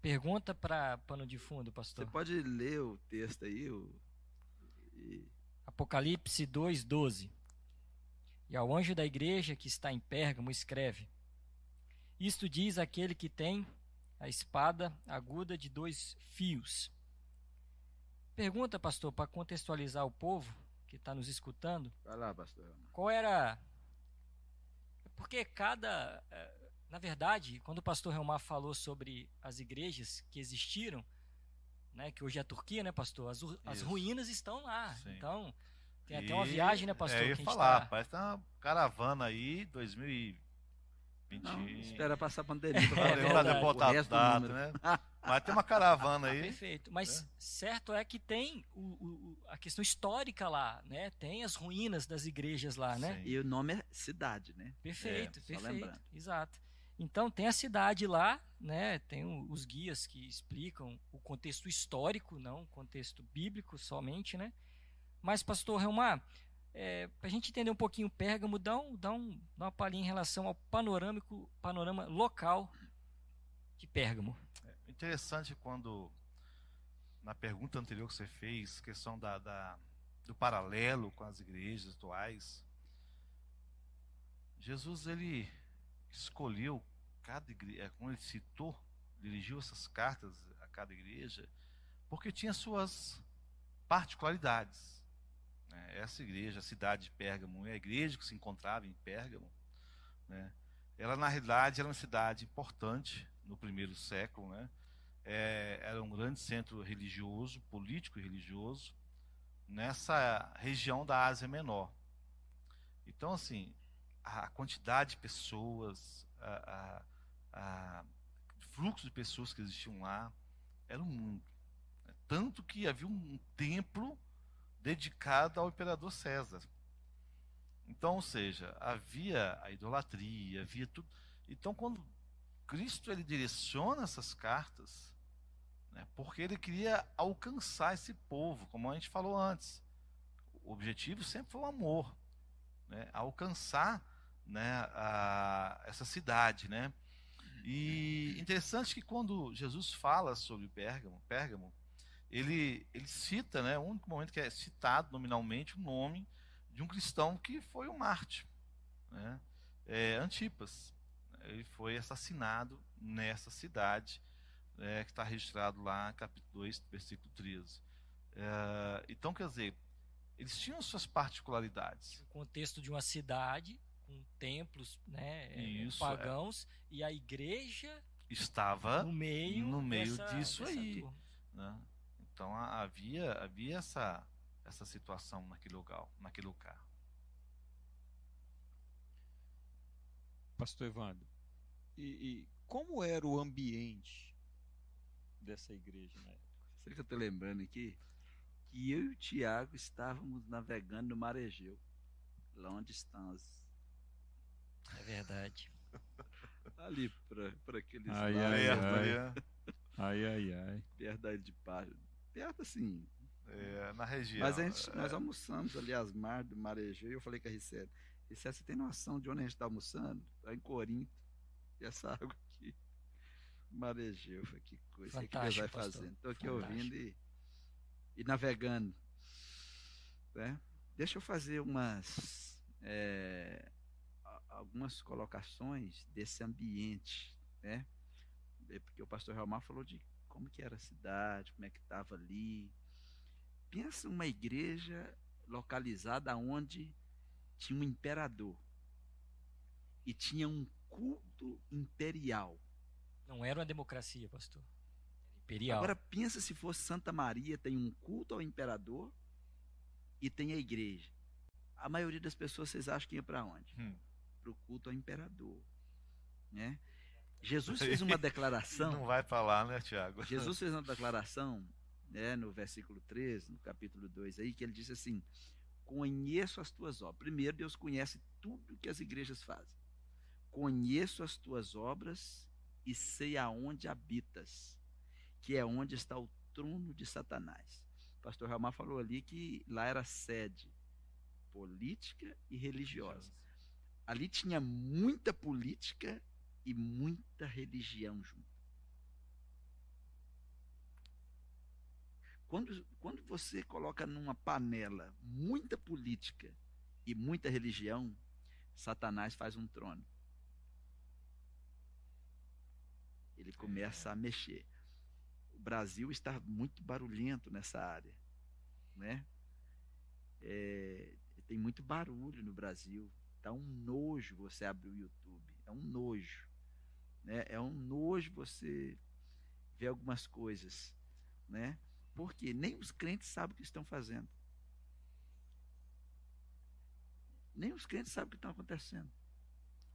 Pergunta para pano de fundo, Você pastor. pode ler o texto aí? O... e- Apocalipse 2:12. E ao anjo da igreja que está em Pérgamo escreve: Isto diz aquele que tem a espada aguda de dois fios. Pergunta, pastor, para contextualizar o povo que está nos escutando, Vai lá, pastor. qual era. Porque cada. eh, Na verdade, quando o pastor Helmar falou sobre as igrejas que existiram, né, que hoje é a Turquia, né, pastor? As, as Isso. ruínas estão lá. Sim. Então, tem até uma viagem, né, pastor? É, eu que ia a gente falar, tá- parece que tem uma caravana aí, 2020. Não, espera passar a pandemia. É falar lembrar verdade. de o botar do data, né? Mas tem uma caravana aí. Perfeito. Mas certo é que tem o- o- o- a questão histórica lá, né? Tem as ruínas das igrejas lá, né? Sim. E o nome é cidade, né? Perfeito, só perfeito. lembrando. Exato. Então tem a cidade lá, né? Tem o- os guias que explicam o contexto histórico, não o contexto bíblico somente, né? Mas, pastor Helmar, é, para a gente entender um pouquinho o Pérgamo, dá, um, dá, um, dá uma palhinha em relação ao panorâmico, panorama local de Pérgamo. Interessante quando, na pergunta anterior que você fez, questão da, da- do paralelo com as igrejas atuais, Jesus ele escolheu cada igreja, como ele citou, dirigiu essas cartas a cada igreja, porque tinha suas particularidades. Né? Essa igreja, a cidade de Pérgamo, é a igreja que se encontrava em Pérgamo, né? ela na realidade era uma cidade importante no primeiro século, né? É, era um grande centro religioso, político e religioso, nessa região da Ásia Menor. Então, assim, a quantidade de pessoas, a, a, a fluxo de pessoas que existiam lá, era muito. né? Tanto que havia um templo dedicado ao imperador César. Então, ou seja, havia a idolatria, havia tudo. Então, quando Cristo ele direciona essas cartas, né, porque ele queria alcançar esse povo, como a gente falou antes. O objetivo sempre foi o amor, né, alcançar né, a, essa cidade, né? E interessante que quando Jesus fala sobre Pérgamo, Pérgamo, ele ele cita, né, o único momento que é citado nominalmente o nome de um cristão que foi um Marte, né? É, Antipas. Ele foi assassinado nessa cidade, é, que está registrado lá, capítulo 2, versículo 13. É, então, quer dizer, eles tinham suas particularidades. o contexto de uma cidade com templos né, eh, Isso, é. pagãos e a igreja Estava no meio, no meio dessa- disso dessa aí. né? Então a- havia havia essa essa situação naquele lugar, naquele lugar. Pastor Evandro, e, e como era o ambiente dessa igreja, né? Sabe que eu tô lembrando aqui? Que eu e o Tiago estávamos navegando no mar Egeu. Longe distância. É verdade. Ali para para aqueles Ai, lados, ai, ai. Ai, ai, ai. ilha de Páscoa. Perto assim. É, na região. Mas a gente, é, nós almoçamos ali às mar do mar Egeu e eu falei com a Ricete, Ricete, você tem noção de onde a gente está almoçando? Lá em Corinto. E essa água aqui. Mar Egeu. Eu falei, que coisa. O que Deus vai Fantástico, fazendo? Estou aqui Fantástico. ouvindo e, e navegando. Né? Deixa eu fazer umas é, algumas colocações desse ambiente, né? É, Porque o pastor Realmar falou de como que era a cidade, como é que estava ali. Pensa uma igreja localizada onde tinha um imperador e tinha um culto imperial. Não era uma democracia, pastor. Era imperial. Agora pensa se fosse Santa Maria, tem um culto ao imperador e tem a igreja. A maioria das pessoas vocês acham que ia para onde? Hum. Para o culto ao imperador, né? Jesus fez uma declaração. Não vai para lá, né, Tiago? Jesus fez uma declaração, né, no versículo 13, no capítulo 2 aí, que ele disse assim: conheço as tuas obras. Primeiro, Deus conhece tudo que as igrejas fazem. Conheço as tuas obras e sei aonde habitas, que é onde está o trono de Satanás. O pastor Ramar falou ali que lá era sede política e religiosa. Ali tinha muita política e muita religião junto. Quando, quando você coloca numa panela muita política e muita religião, Satanás faz um trono. Ele começa a mexer. O Brasil está muito barulhento nessa área, né? É, tem muito barulho no Brasil. Tá um nojo você abrir o YouTube. É um nojo. Né? É um nojo você ver algumas coisas. Né? Porque nem os crentes sabem o que estão fazendo. Nem os crentes sabem o que está acontecendo.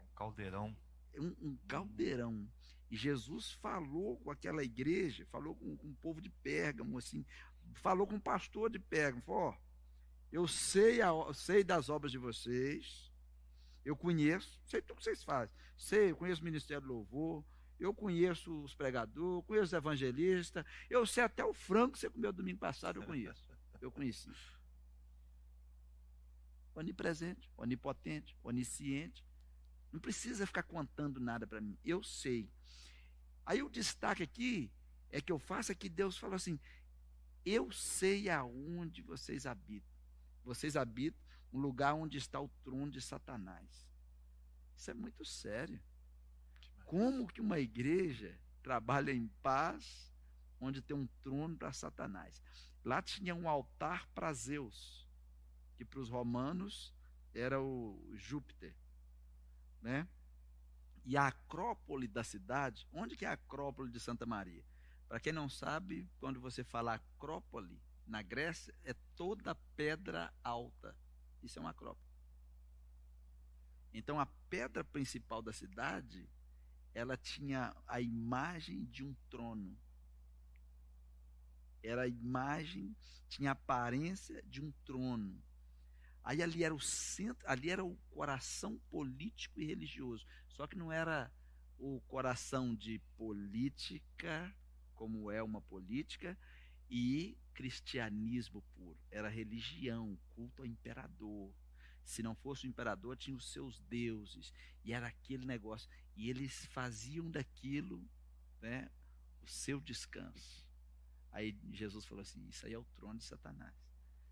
Um caldeirão. Um, um, caldeirão. E Jesus falou com aquela igreja, falou com, com o povo de Pérgamo, assim, falou com o pastor de Pérgamo, falou, ó, eu sei, a, sei das obras de vocês, eu conheço, sei tudo que vocês fazem. Sei, eu conheço o Ministério do Louvor, eu conheço os pregadores, conheço os evangelistas, eu sei até o frango que você comeu domingo passado, eu conheço. Eu conheci. Onipresente, onipotente, onisciente. Não precisa ficar contando nada para mim. Eu sei. Aí o destaque aqui é que eu faço é que Deus falou assim: Eu sei aonde vocês habitam. Vocês habitam um lugar onde está o trono de Satanás. Isso é muito sério. Como que uma igreja trabalha em paz onde tem um trono para Satanás? Lá tinha um altar para Zeus, que para os romanos era o Júpiter, né? E a acrópole da cidade, onde que é a acrópole de Santa Maria? Para quem não sabe, quando você fala acrópole na Grécia, é toda pedra alta. Isso é uma acrópole. Então a pedra principal da cidade ela tinha a imagem de um trono. Era a imagem, tinha a aparência de um trono. Aí ali era o centro, ali era o coração político e religioso. Só que não era o coração de política, como é uma política, e cristianismo puro. Era religião, culto ao imperador. Se não fosse o imperador, tinha os seus deuses. E era aquele negócio. E eles faziam daquilo né, o seu descanso. Aí Jesus falou assim: Isso aí é o trono de Satanás.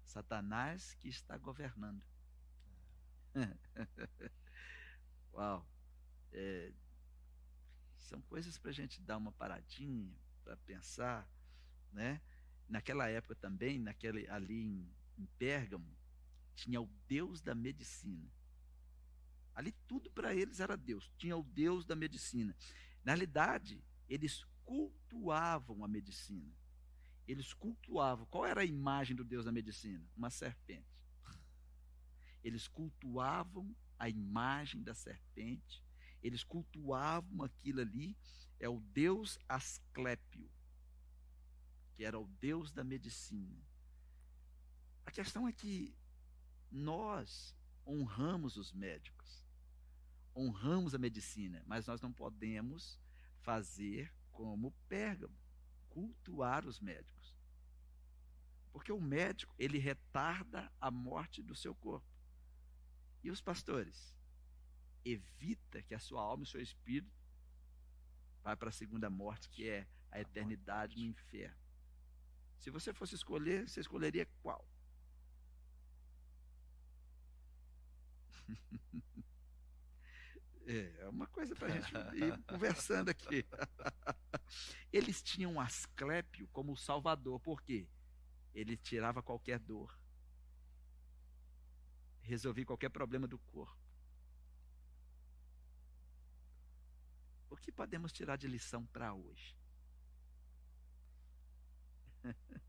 Satanás que está governando. Uau! É, são coisas para a gente dar uma paradinha, para pensar, né? Naquela época também, naquele, ali em, em Pérgamo, tinha o Deus da medicina. Ali tudo para eles era Deus. Tinha o Deus da medicina. Na realidade, eles cultuavam a medicina. Eles cultuavam. Qual era a imagem do Deus da medicina? Uma serpente. Eles cultuavam a imagem da serpente. Eles cultuavam aquilo ali. É o Deus Asclépio, que era o Deus da medicina. A questão é que nós honramos os médicos, honramos a medicina, mas nós não podemos fazer como Pérgamo, cultuar os médicos. Porque o médico, ele retarda a morte do seu corpo. E os pastores? Evita que a sua alma e o seu espírito vá para a segunda morte, que é a eternidade no inferno. Se você fosse escolher, você escolheria qual? É, é uma coisa para a gente ir conversando aqui. Eles tinham Asclépio como salvador, por quê? Ele tirava qualquer dor, resolvia qualquer problema do corpo. O que podemos tirar de lição para hoje?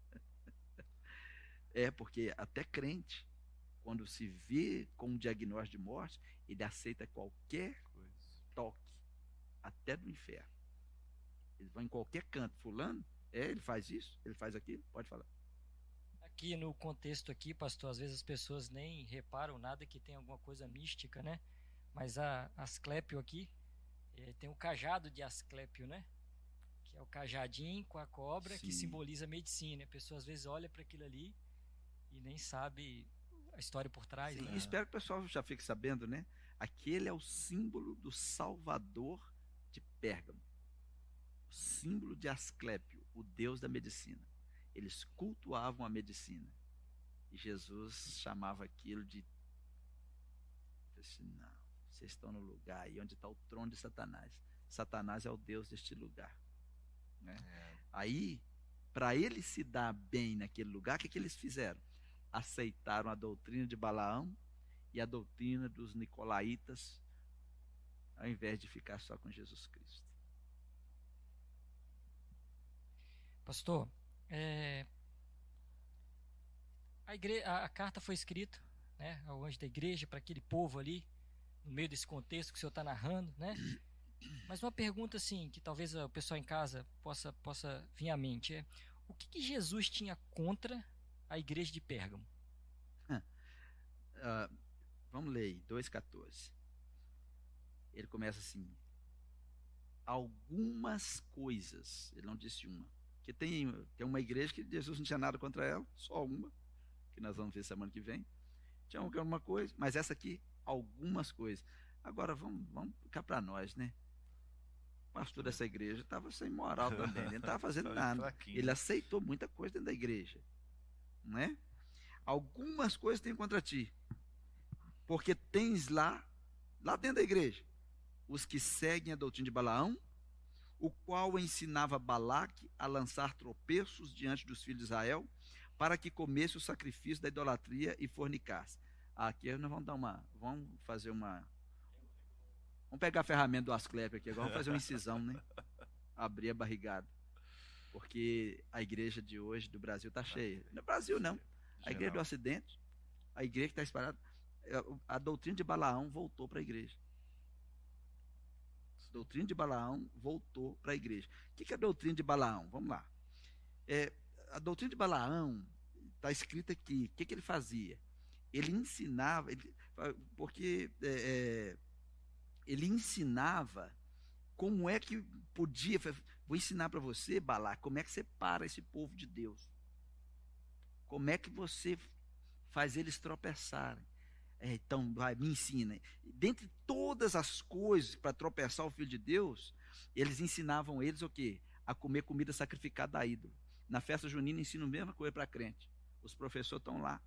É, porque até crente quando se vê com um diagnóstico de morte, ele aceita qualquer toque, até do inferno. Ele vai em qualquer canto. Fulano, é, ele faz isso, ele faz aquilo, pode falar. aqui no contexto aqui, pastor, às vezes as pessoas nem reparam nada que tem alguma coisa mística, né? Mas a Asclépio aqui é, tem o cajado de Asclépio, né? Que é o cajadinho com a cobra Sim. que simboliza a medicina. A pessoa às vezes olha para aquilo ali e nem sabe a história por trás, Sim, né? espero que o pessoal já fique sabendo, né? Aquele é o símbolo do Salvador de Pérgamo. O símbolo de Asclépio, o deus da medicina. Eles cultuavam a medicina. E Jesus chamava aquilo de. Não, vocês estão no lugar aí onde está o trono de Satanás. Satanás é o deus deste lugar. Né? É, Aí, para ele se dar bem naquele lugar, o que, que eles fizeram? Aceitaram a doutrina de Balaão e a doutrina dos nicolaítas, ao invés de ficar só com Jesus Cristo. Pastor, é, a, igre- a- carta foi escrita né, ao anjo da igreja, para aquele povo ali, no meio desse contexto que o senhor está narrando, né? Mas uma pergunta assim, que talvez o pessoal em casa possa, possa vir à mente é: o que, que Jesus tinha contra a igreja de Pérgamo? Ah, vamos ler aí, 2,14. Ele começa assim: algumas coisas, ele não disse uma. Porque tem, tem uma igreja que Jesus não tinha nada contra ela, só uma, que nós vamos ver semana que vem. Tinha alguma coisa, mas essa aqui, algumas coisas. Agora vamos, vamos ficar para nós, né? Pastor dessa igreja estava sem moral também, ele não estava fazendo nada. Ele aceitou muita coisa dentro da igreja. Não é? Algumas coisas tem contra ti. Porque tens lá, lá dentro da igreja, os que seguem a doutrina de Balaão, o qual ensinava Balaque a lançar tropeços diante dos filhos de Israel, para que comesse o sacrifício da idolatria e fornicasse. Aqui nós vamos dar uma, vamos fazer uma Vamos pegar a ferramenta do Asclepio aqui agora, vamos fazer uma incisão, né? Abrir a barrigada. Porque a igreja de hoje do Brasil está cheia. No Brasil não. A igreja do. Ocidente, a igreja que está espalhada, é, a doutrina de Balaão voltou para a igreja. A doutrina de Balaão voltou para a igreja. O que que é a doutrina de Balaão? Vamos lá. É, a doutrina de Balaão está escrita aqui. O que, que ele fazia? Ele ensinava, ele- porque é, é, ele ensinava como é que podia. Vou ensinar para você, Balá, como é que você para esse povo de Deus. Como é que você faz eles tropeçarem. É, então, vai, me ensina. Dentre todas as coisas para tropeçar o filho de Deus, eles ensinavam eles o quê? A comer comida sacrificada a ídolo. Na festa junina ensinam a mesma coisa para crente. Os professores estão lá,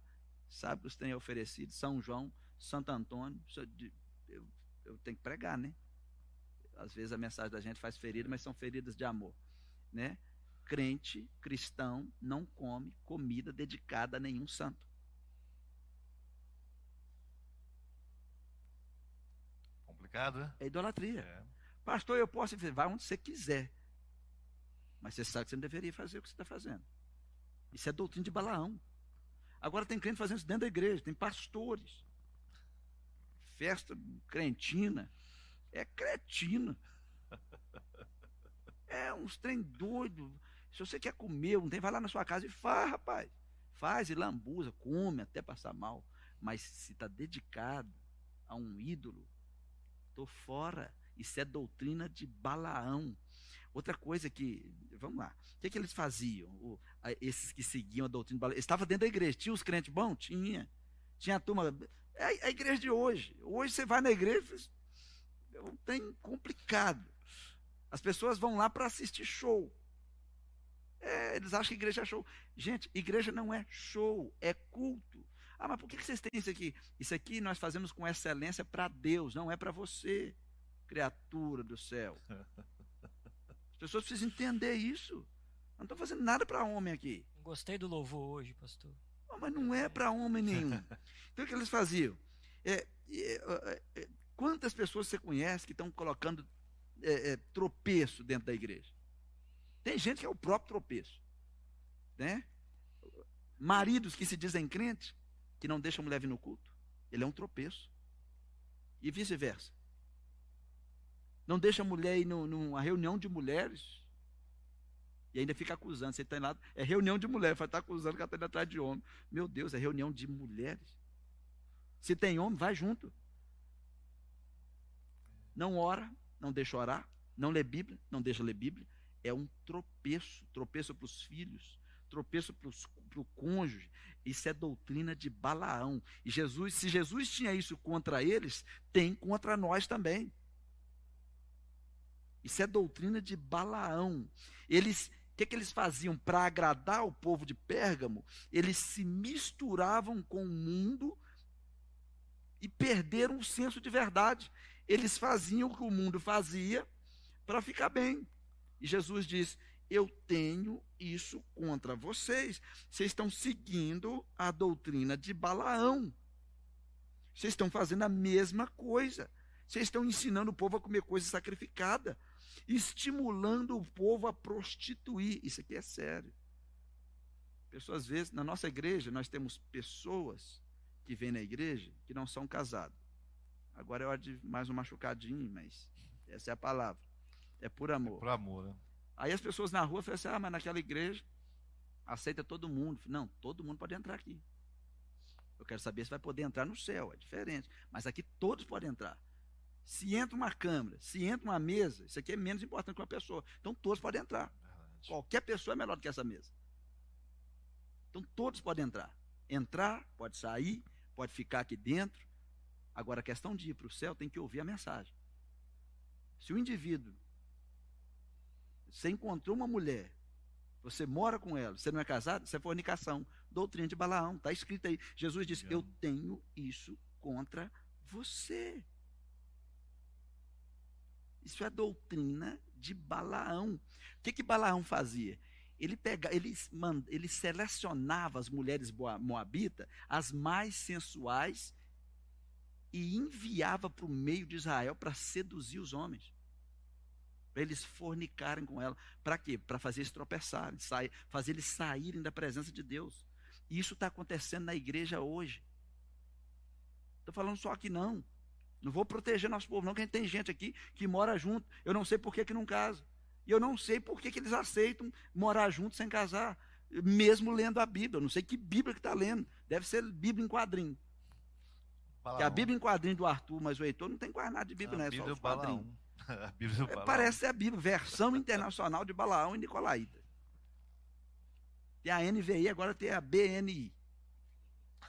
sabe que os têm oferecido, São João, Santo Antônio. Eu, tenho que pregar, né? Às vezes a mensagem da gente faz ferida, mas são feridas de amor, né? Crente, cristão, não come comida dedicada a nenhum santo. Complicado, né? É idolatria. É. Pastor, eu posso dizer, vai onde você quiser. Mas você sabe que você não deveria fazer o que você está fazendo. Isso é doutrina de Balaão. Agora tem crente fazendo isso dentro da igreja, tem pastores. Festa crentina. É cretina. É uns trem doido. Se você quer comer, não tem, vai lá na sua casa e faz, rapaz. Faz e lambuza, come até passar mal. Mas se está dedicado a um ídolo, estou fora. Isso é doutrina de Balaão. Outra coisa que, vamos lá, o que, que eles faziam? O- a- esses que seguiam a doutrina de Balaão. Eles estavam dentro da igreja. Tinha os crentes bons? Tinha. Tinha a turma. É a- igreja de hoje. Hoje você vai na igreja, não tem complicado. As pessoas vão lá para assistir show. É, eles acham que igreja é show. Gente, igreja não é show, é culto. Ah, mas por que que vocês têm isso aqui? Isso aqui nós fazemos com excelência para Deus, não é para você, criatura do céu. As pessoas precisam entender isso. Eu não estou fazendo nada para homem aqui. Gostei do louvor hoje, pastor. Não, mas não é para homem nenhum. Então o que eles faziam? É, é, é, é, quantas pessoas você conhece que estão colocando é, é, tropeço dentro da igreja? Tem gente que é o próprio tropeço. Né? Maridos que se dizem crentes, que não deixam a mulher vir no culto, ele é um tropeço. E vice-versa. Não deixa a mulher ir no- numa reunião de mulheres. E ainda fica acusando. Você está lá, é reunião de mulher, vai estar tá acusando que ela está indo atrás de homem. Meu Deus, é reunião de mulheres. Se tem homem, vai junto. Não ora, não deixa orar. Não lê Bíblia, não deixa ler Bíblia. É um tropeço tropeço para os filhos, tropeço para o cônjuge. Isso é doutrina de Balaão. E Jesus, se Jesus tinha isso contra eles, tem contra nós também. Isso é doutrina de Balaão. Eles, que, que eles faziam para agradar o povo de Pérgamo? Eles se misturavam com o mundo e perderam o senso de verdade. Eles faziam o que o mundo fazia para ficar bem. E Jesus diz: Eu tenho isso contra vocês. Vocês estão seguindo a doutrina de Balaão. Vocês estão fazendo a mesma coisa. Vocês estão ensinando o povo a comer coisa sacrificada estimulando o povo a prostituir. Isso aqui é sério. Pessoas, às vezes, na nossa igreja, nós temos pessoas que vêm na igreja que não são casadas. Agora é hora de mais um machucadinho, mas essa é a palavra. É por amor. É por amor, né? Aí as pessoas na rua falam assim: ah, mas naquela igreja aceita todo mundo. Não, todo mundo pode entrar aqui. Eu quero saber se vai poder entrar no céu, é diferente. Mas aqui todos podem entrar. Se entra uma câmera, se entra uma mesa, isso aqui é menos importante que uma pessoa. Então todos podem entrar. Verdade. Qualquer pessoa é melhor do que essa mesa. Então todos podem entrar. Entrar, pode sair, pode ficar aqui dentro. Agora a questão de ir para o céu tem que ouvir a mensagem. Se o indivíduo você encontrou uma mulher, você mora com ela, você não é casado, isso é fornicação. Doutrina de Balaão, está escrito aí. Jesus disse: Eu tenho isso contra você. Isso é doutrina de Balaão. O que, que Balaão fazia? Ele, pega, ele, ele selecionava as mulheres moabitas, as mais sensuais, e enviava para o meio de Israel para seduzir os homens. Para eles fornicarem com ela. Para quê? Para fazer eles tropeçarem, sair, fazer eles saírem da presença de Deus. E isso está acontecendo na igreja hoje. Estou falando só aqui não. Não vou proteger nosso povo, não, que a gente tem gente aqui que mora junto. Eu não sei por que, que não casa. E eu não sei por que, que eles aceitam morar junto sem casar. Mesmo lendo a Bíblia. Eu não sei que Bíblia que está lendo. Deve ser Bíblia em quadrinho. Que a Bíblia em quadrinho do Arthur, mas o Heitor não tem quase nada de Bíblia, né? Só os quadrinhos. a Bíblia do é, parece ser a Bíblia, versão internacional de Balaão e Nicolaíta. Tem a NVI, agora tem a BNI.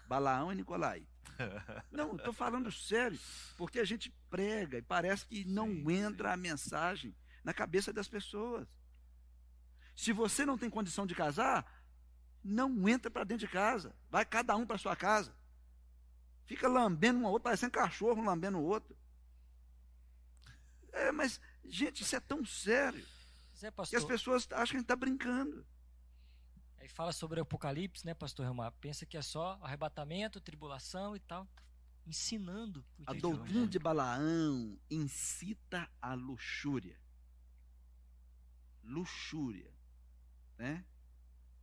Balaão e Nicolaíta. Não, estou falando sério, porque a gente prega e parece que não sim, entra sim. a mensagem na cabeça das pessoas. Se você não tem condição de casar, não entra para dentro de casa. Vai cada um para sua casa. Fica lambendo um ao outro, parecendo cachorro lambendo o outro. É, mas, gente, isso é tão sério. Zé, que as pessoas acham que a gente está brincando. Aí fala sobre o Apocalipse, né, pastor Relmar? Pensa que é só arrebatamento, tribulação e tal. Ensinando. A doutrina de, de Balaão incita a luxúria. Luxúria. Né?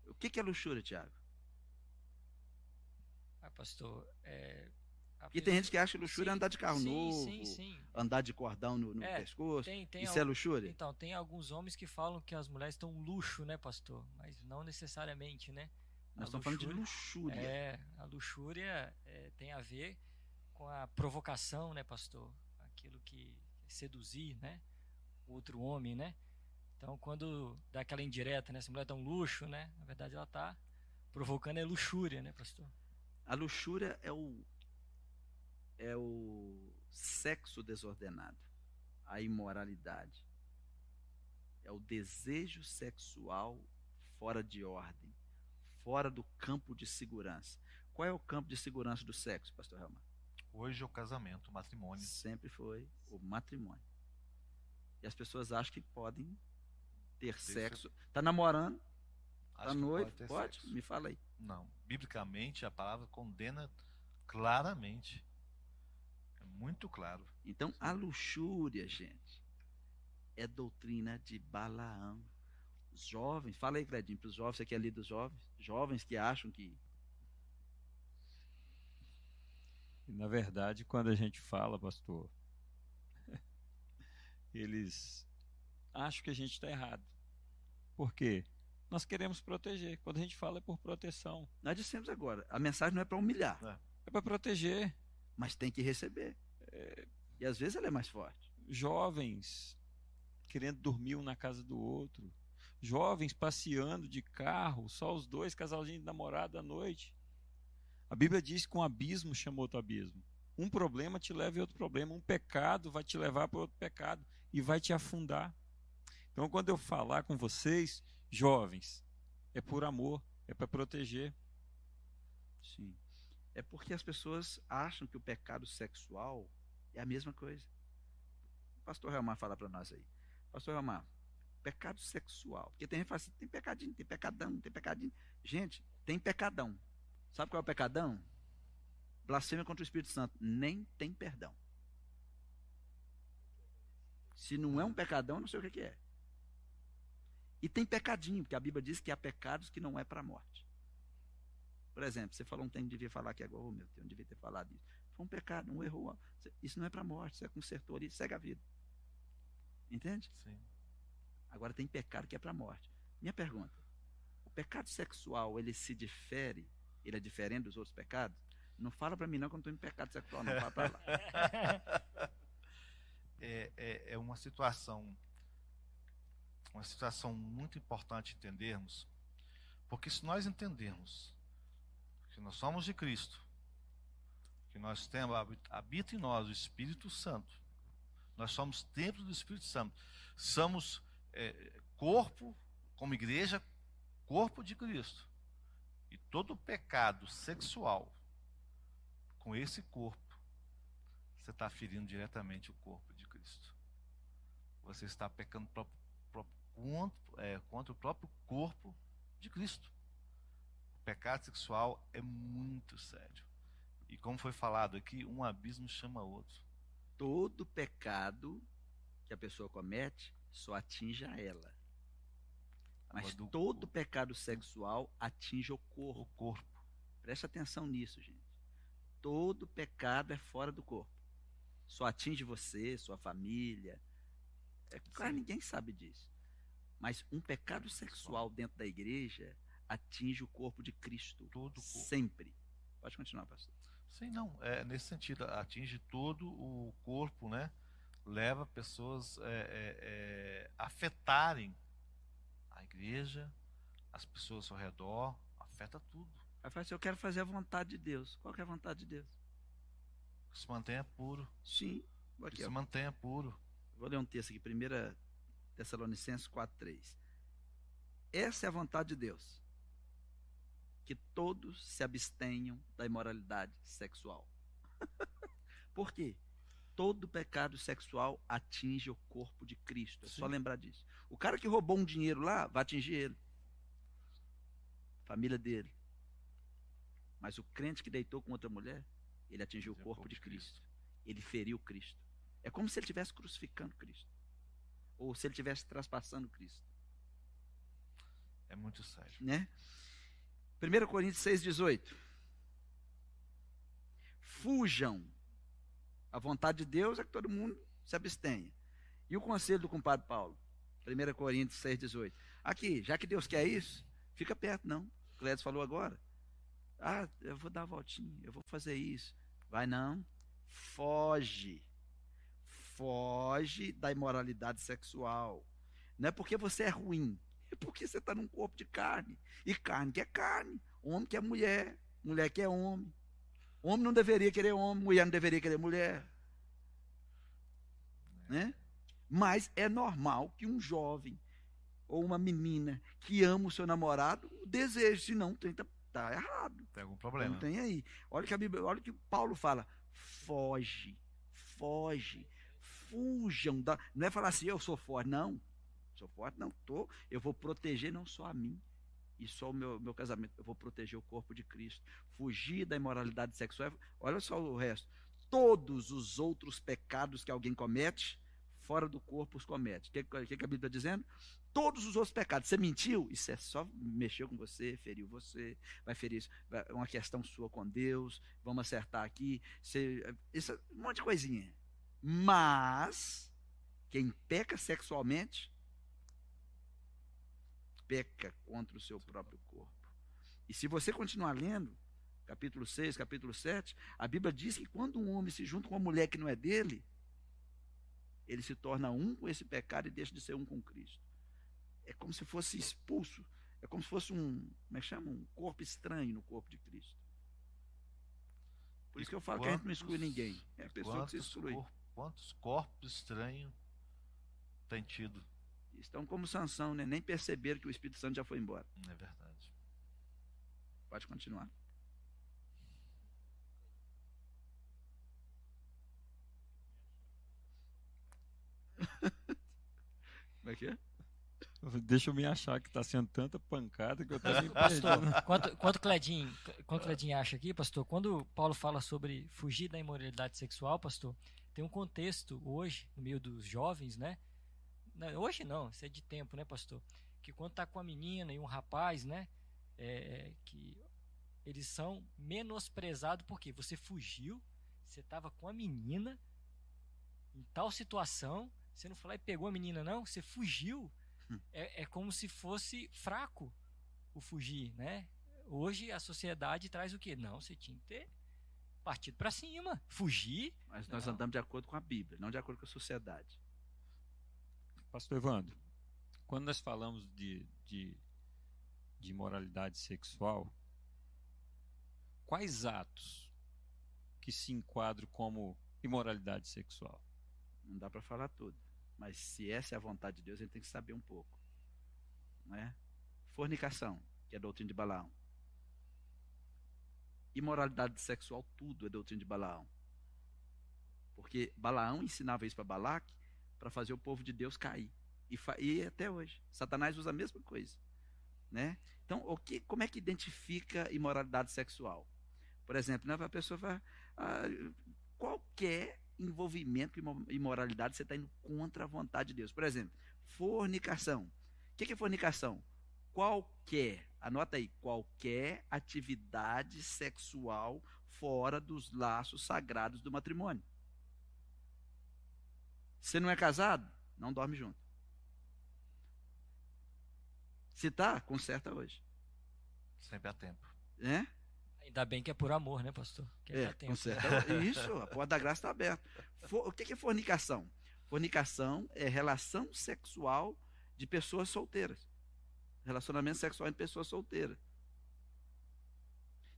O que, que é luxúria, Tiago? Ah, pastor, é, e tem gente que acha luxúria sim, andar de carro sim, novo, sim, andar de cordão no, no é, pescoço. Tem, tem Isso é luxúria? Então, tem alguns homens que falam que as mulheres estão luxo, né, pastor? Mas não necessariamente, né? Nós estamos falando de luxúria. É, a luxúria é, tem a ver com a provocação, né, pastor? Aquilo que seduzir, né? O outro homem, né? Então, quando dá aquela indireta, né? Essa mulher tá um luxo, né? Na verdade, ela está provocando a luxúria, né, pastor? A luxúria é o é o sexo desordenado, a imoralidade. É o desejo sexual fora de ordem, fora do campo de segurança. Qual é o campo de segurança do sexo, pastor Helmar? Hoje é o casamento, o matrimônio. Sempre foi o matrimônio. E as pessoas acham que podem ter sexo. Está namorando? Está noivo? Pode, pode? Me fala aí. Não. Biblicamente, a palavra condena claramente muito claro. Então, a luxúria, gente, é doutrina de Balaão. Os jovens, fala aí, Cledinho, para os jovens, você quer ler dos jovens? Jovens que acham que. Na verdade, quando a gente fala, pastor, eles acham que a gente está errado. Por quê? Nós queremos proteger. Quando a gente fala é por proteção. Nós dissemos agora, a mensagem não é para humilhar, É para proteger. mas tem que receber. E às vezes ela é mais forte. Jovens querendo dormir um na casa do outro. Jovens passeando de carro, só os dois, casalzinho de namorado à noite. A Bíblia diz que um abismo chama outro abismo. Um problema te leva a outro problema. Um pecado vai te levar para outro pecado e vai te afundar. Então, quando eu falar com vocês, jovens, é por amor, é para proteger. Sim. É porque as pessoas acham que o pecado sexual é a mesma coisa. Pastor Relmar fala para nós aí. Pastor Relmar, pecado sexual. Porque tem gente que fala assim, tem pecadinho, tem pecadão, tem pecadinho. Gente, tem pecadão. Sabe qual é o pecadão? Blasfêmia contra o Espírito Santo. Nem tem perdão. Se não é um pecadão, não sei o que é. E tem pecadinho, porque a Bíblia diz que há pecados que não é para a morte. Por exemplo, você falou um tempo, devia falar aqui agora, oh, meu Deus, eu não devia ter falado isso. Foi um pecado, um erro. Isso não é para a morte, você consertou ali, segue a vida. Entende? Sim. Agora tem pecado que é para a morte. Minha pergunta: o pecado sexual, ele se difere? Ele é diferente dos outros pecados? Não fala para mim não que eu não estou em pecado sexual, não. Fala para lá. É, é, é uma situação uma situação muito importante entendermos, porque se nós entendermos que nós somos de Cristo, que nós temos habita em nós o Espírito Santo, nós somos templo do Espírito Santo, somos é, corpo, como igreja, corpo de Cristo. E todo pecado sexual com esse corpo, você está ferindo diretamente o corpo de Cristo. Você está pecando próprio, próprio, contra, é, contra o próprio corpo de Cristo. O pecado sexual é muito sério. E como foi falado aqui, um abismo chama outro. Todo pecado que a pessoa comete só atinge a ela. Mas do todo corpo. pecado sexual atinge o corpo. O corpo. Preste atenção nisso, gente. Todo pecado é fora do corpo. Só atinge você, sua família. É claro, Sim. ninguém sabe disso. Mas um pecado sexual dentro da igreja atinge o corpo de Cristo. Todo o corpo. Sempre. Pode continuar, pastor. Sim, não. É, nesse sentido, atinge todo o corpo, né? Leva pessoas é, é, é, a afetarem a igreja, as pessoas ao redor, afeta tudo. Aí fala assim, eu quero fazer a vontade de Deus. Qual que é a vontade de Deus? Que se mantenha puro. Sim. Que Aqui, se ó. mantenha puro. Vou ler um texto aqui, 1 Tessalonicenses 4,3. Essa é a vontade de Deus. Que todos se abstenham da imoralidade sexual. Por quê? Todo pecado sexual atinge o corpo de Cristo. É só Sim. lembrar disso. O cara que roubou um dinheiro lá, vai atingir ele. Família dele. Mas o crente que deitou com outra mulher, ele atingiu o Atingiu corpo de Cristo. Ele feriu Cristo. É como se ele estivesse crucificando Cristo. Ou se ele estivesse traspassando Cristo. É muito sério. Né? 1 Coríntios 6,18. Fujam. A vontade de Deus é que todo mundo se abstenha. E o conselho do compadre Paulo? 1 Coríntios 6,18. Aqui, já que Deus quer isso, fica perto, não. O Clédio falou agora. Ah, eu vou dar a voltinha, eu vou fazer isso. Vai não. Foge. Foge da imoralidade sexual. Não é porque você é ruim, é porque você está num corpo de carne. E carne que é carne, homem que é mulher, mulher que é homem. Homem não deveria querer homem, mulher não deveria querer mulher. Né? Mas é normal que um jovem ou uma menina que ama o seu namorado o deseje, senão tem tá, errado. Tem algum Não problema. tem aí. Olha que a Bíblia, olha que Paulo fala: foge, foge, fujam da. Não é falar assim, eu sou forte, não. Sou forte, não tô. Eu vou proteger não só a mim e só o meu, meu casamento. Eu vou proteger o corpo de Cristo. Fugir da imoralidade sexual. Olha só o resto. Todos os outros pecados que alguém comete, fora do corpo os comete. O que, que, que a Bíblia está dizendo? Todos os outros pecados. Você mentiu? Isso é só mexeu com você, feriu você, vai ferir isso. É uma questão sua com Deus. Vamos acertar aqui. Você, isso é um monte de coisinha. Mas quem peca sexualmente peca contra o seu próprio corpo. E se você continuar lendo, capítulo 6, capítulo 7, a Bíblia diz que quando um homem se junta com uma mulher que não é dele, ele se torna um com esse pecado e deixa de ser um com Cristo. É como se fosse expulso, é como se fosse um, como é que chama? Um corpo estranho no corpo de Cristo. Por isso que eu falo quantos, que a gente não exclui ninguém. É a pessoa que se exclui. Corpo, quantos corpos estranhos tem tido? Estão como sanção, né? Nem perceberam que o Espírito Santo já foi embora. É verdade. Pode continuar. Como é que é? Deixa eu me achar que está sendo tanta pancada que eu estou me Pastor, quanto, quanto, Cledinho, quanto Cledinho acha aqui, pastor, quando Paulo fala sobre fugir da imoralidade sexual, pastor, tem um contexto hoje, no meio dos jovens, né? Hoje não, isso é de tempo, né, pastor? Que quando está com a menina e um rapaz, né? É, que eles são menosprezados porque você fugiu, você estava com a menina em tal situação, você não foi lá e pegou a menina, não, você fugiu. Hum. É, é como se fosse fraco o fugir, né? Hoje a sociedade traz o quê? Não, você tinha que ter partido para cima, fugir. Mas nós não. andamos de acordo com a Bíblia, não de acordo com a sociedade. Pastor Evandro, quando nós falamos de, de, de imoralidade sexual, quais atos que se enquadram como imoralidade sexual? Não dá para falar tudo. Mas se essa é a vontade de Deus, a gente tem que saber um pouco. Né? Fornicação, que é a doutrina de Balaão. Imoralidade sexual, tudo é doutrina de Balaão. Porque Balaão ensinava isso para Balaque para fazer o povo de Deus cair. E, e, até hoje. Satanás usa a mesma coisa. Né? Então, o que, como é que identifica imoralidade sexual? Por exemplo, né, a pessoa vai. Ah, qualquer envolvimento com imoralidade, você está indo contra a vontade de Deus. Por exemplo, fornicação. O que é fornicação? Qualquer, anota aí, qualquer atividade sexual fora dos laços sagrados do matrimônio. Você não é casado? Não dorme junto. Se tá, conserta hoje. Sempre há tempo. É? Ainda bem que é por amor, né, pastor? Que é, com certeza. Isso, a porta da graça está aberta. For, o que é fornicação? Fornicação é relação sexual de pessoas solteiras. Relacionamento sexual de pessoas solteiras.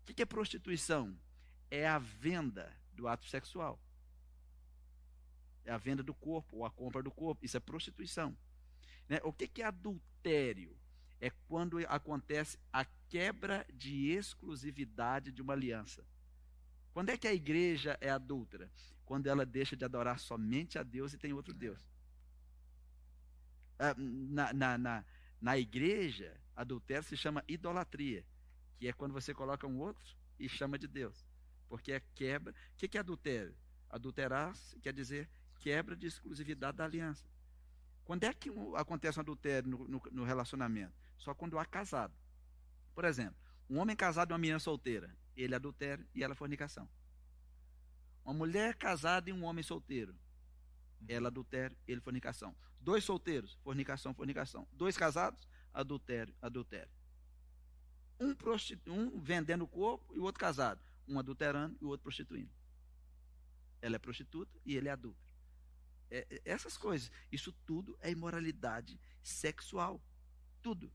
O que é prostituição? É a venda do ato sexual. É a venda do corpo ou a compra do corpo. Isso é prostituição. Né? O que é adultério? É quando acontece a quebra de exclusividade de uma aliança. Quando é que a igreja é adúltera? Quando ela deixa de adorar somente a Deus e tem outro Deus. Ah, na, na, na, na igreja, adultério se chama idolatria, que é quando você coloca um outro e chama de Deus. Porque é quebra. O que é adultério? Adulterar quer dizer quebra de exclusividade da aliança. Quando é que acontece um adultério no, no, no relacionamento? Só quando há casado. Por exemplo, um homem casado e uma menina solteira, ele é adultério e ela é fornicação. Uma mulher casada e um homem solteiro, uhum. ela é adultério, ele é fornicação. Dois solteiros, fornicação, fornicação. Dois casados, adultério, adultério. Um, um vendendo o corpo e o outro casado. Um adulterando e o outro prostituindo. Ela é prostituta e ele é adulto. É, é, essas coisas. Isso tudo é imoralidade sexual. Tudo.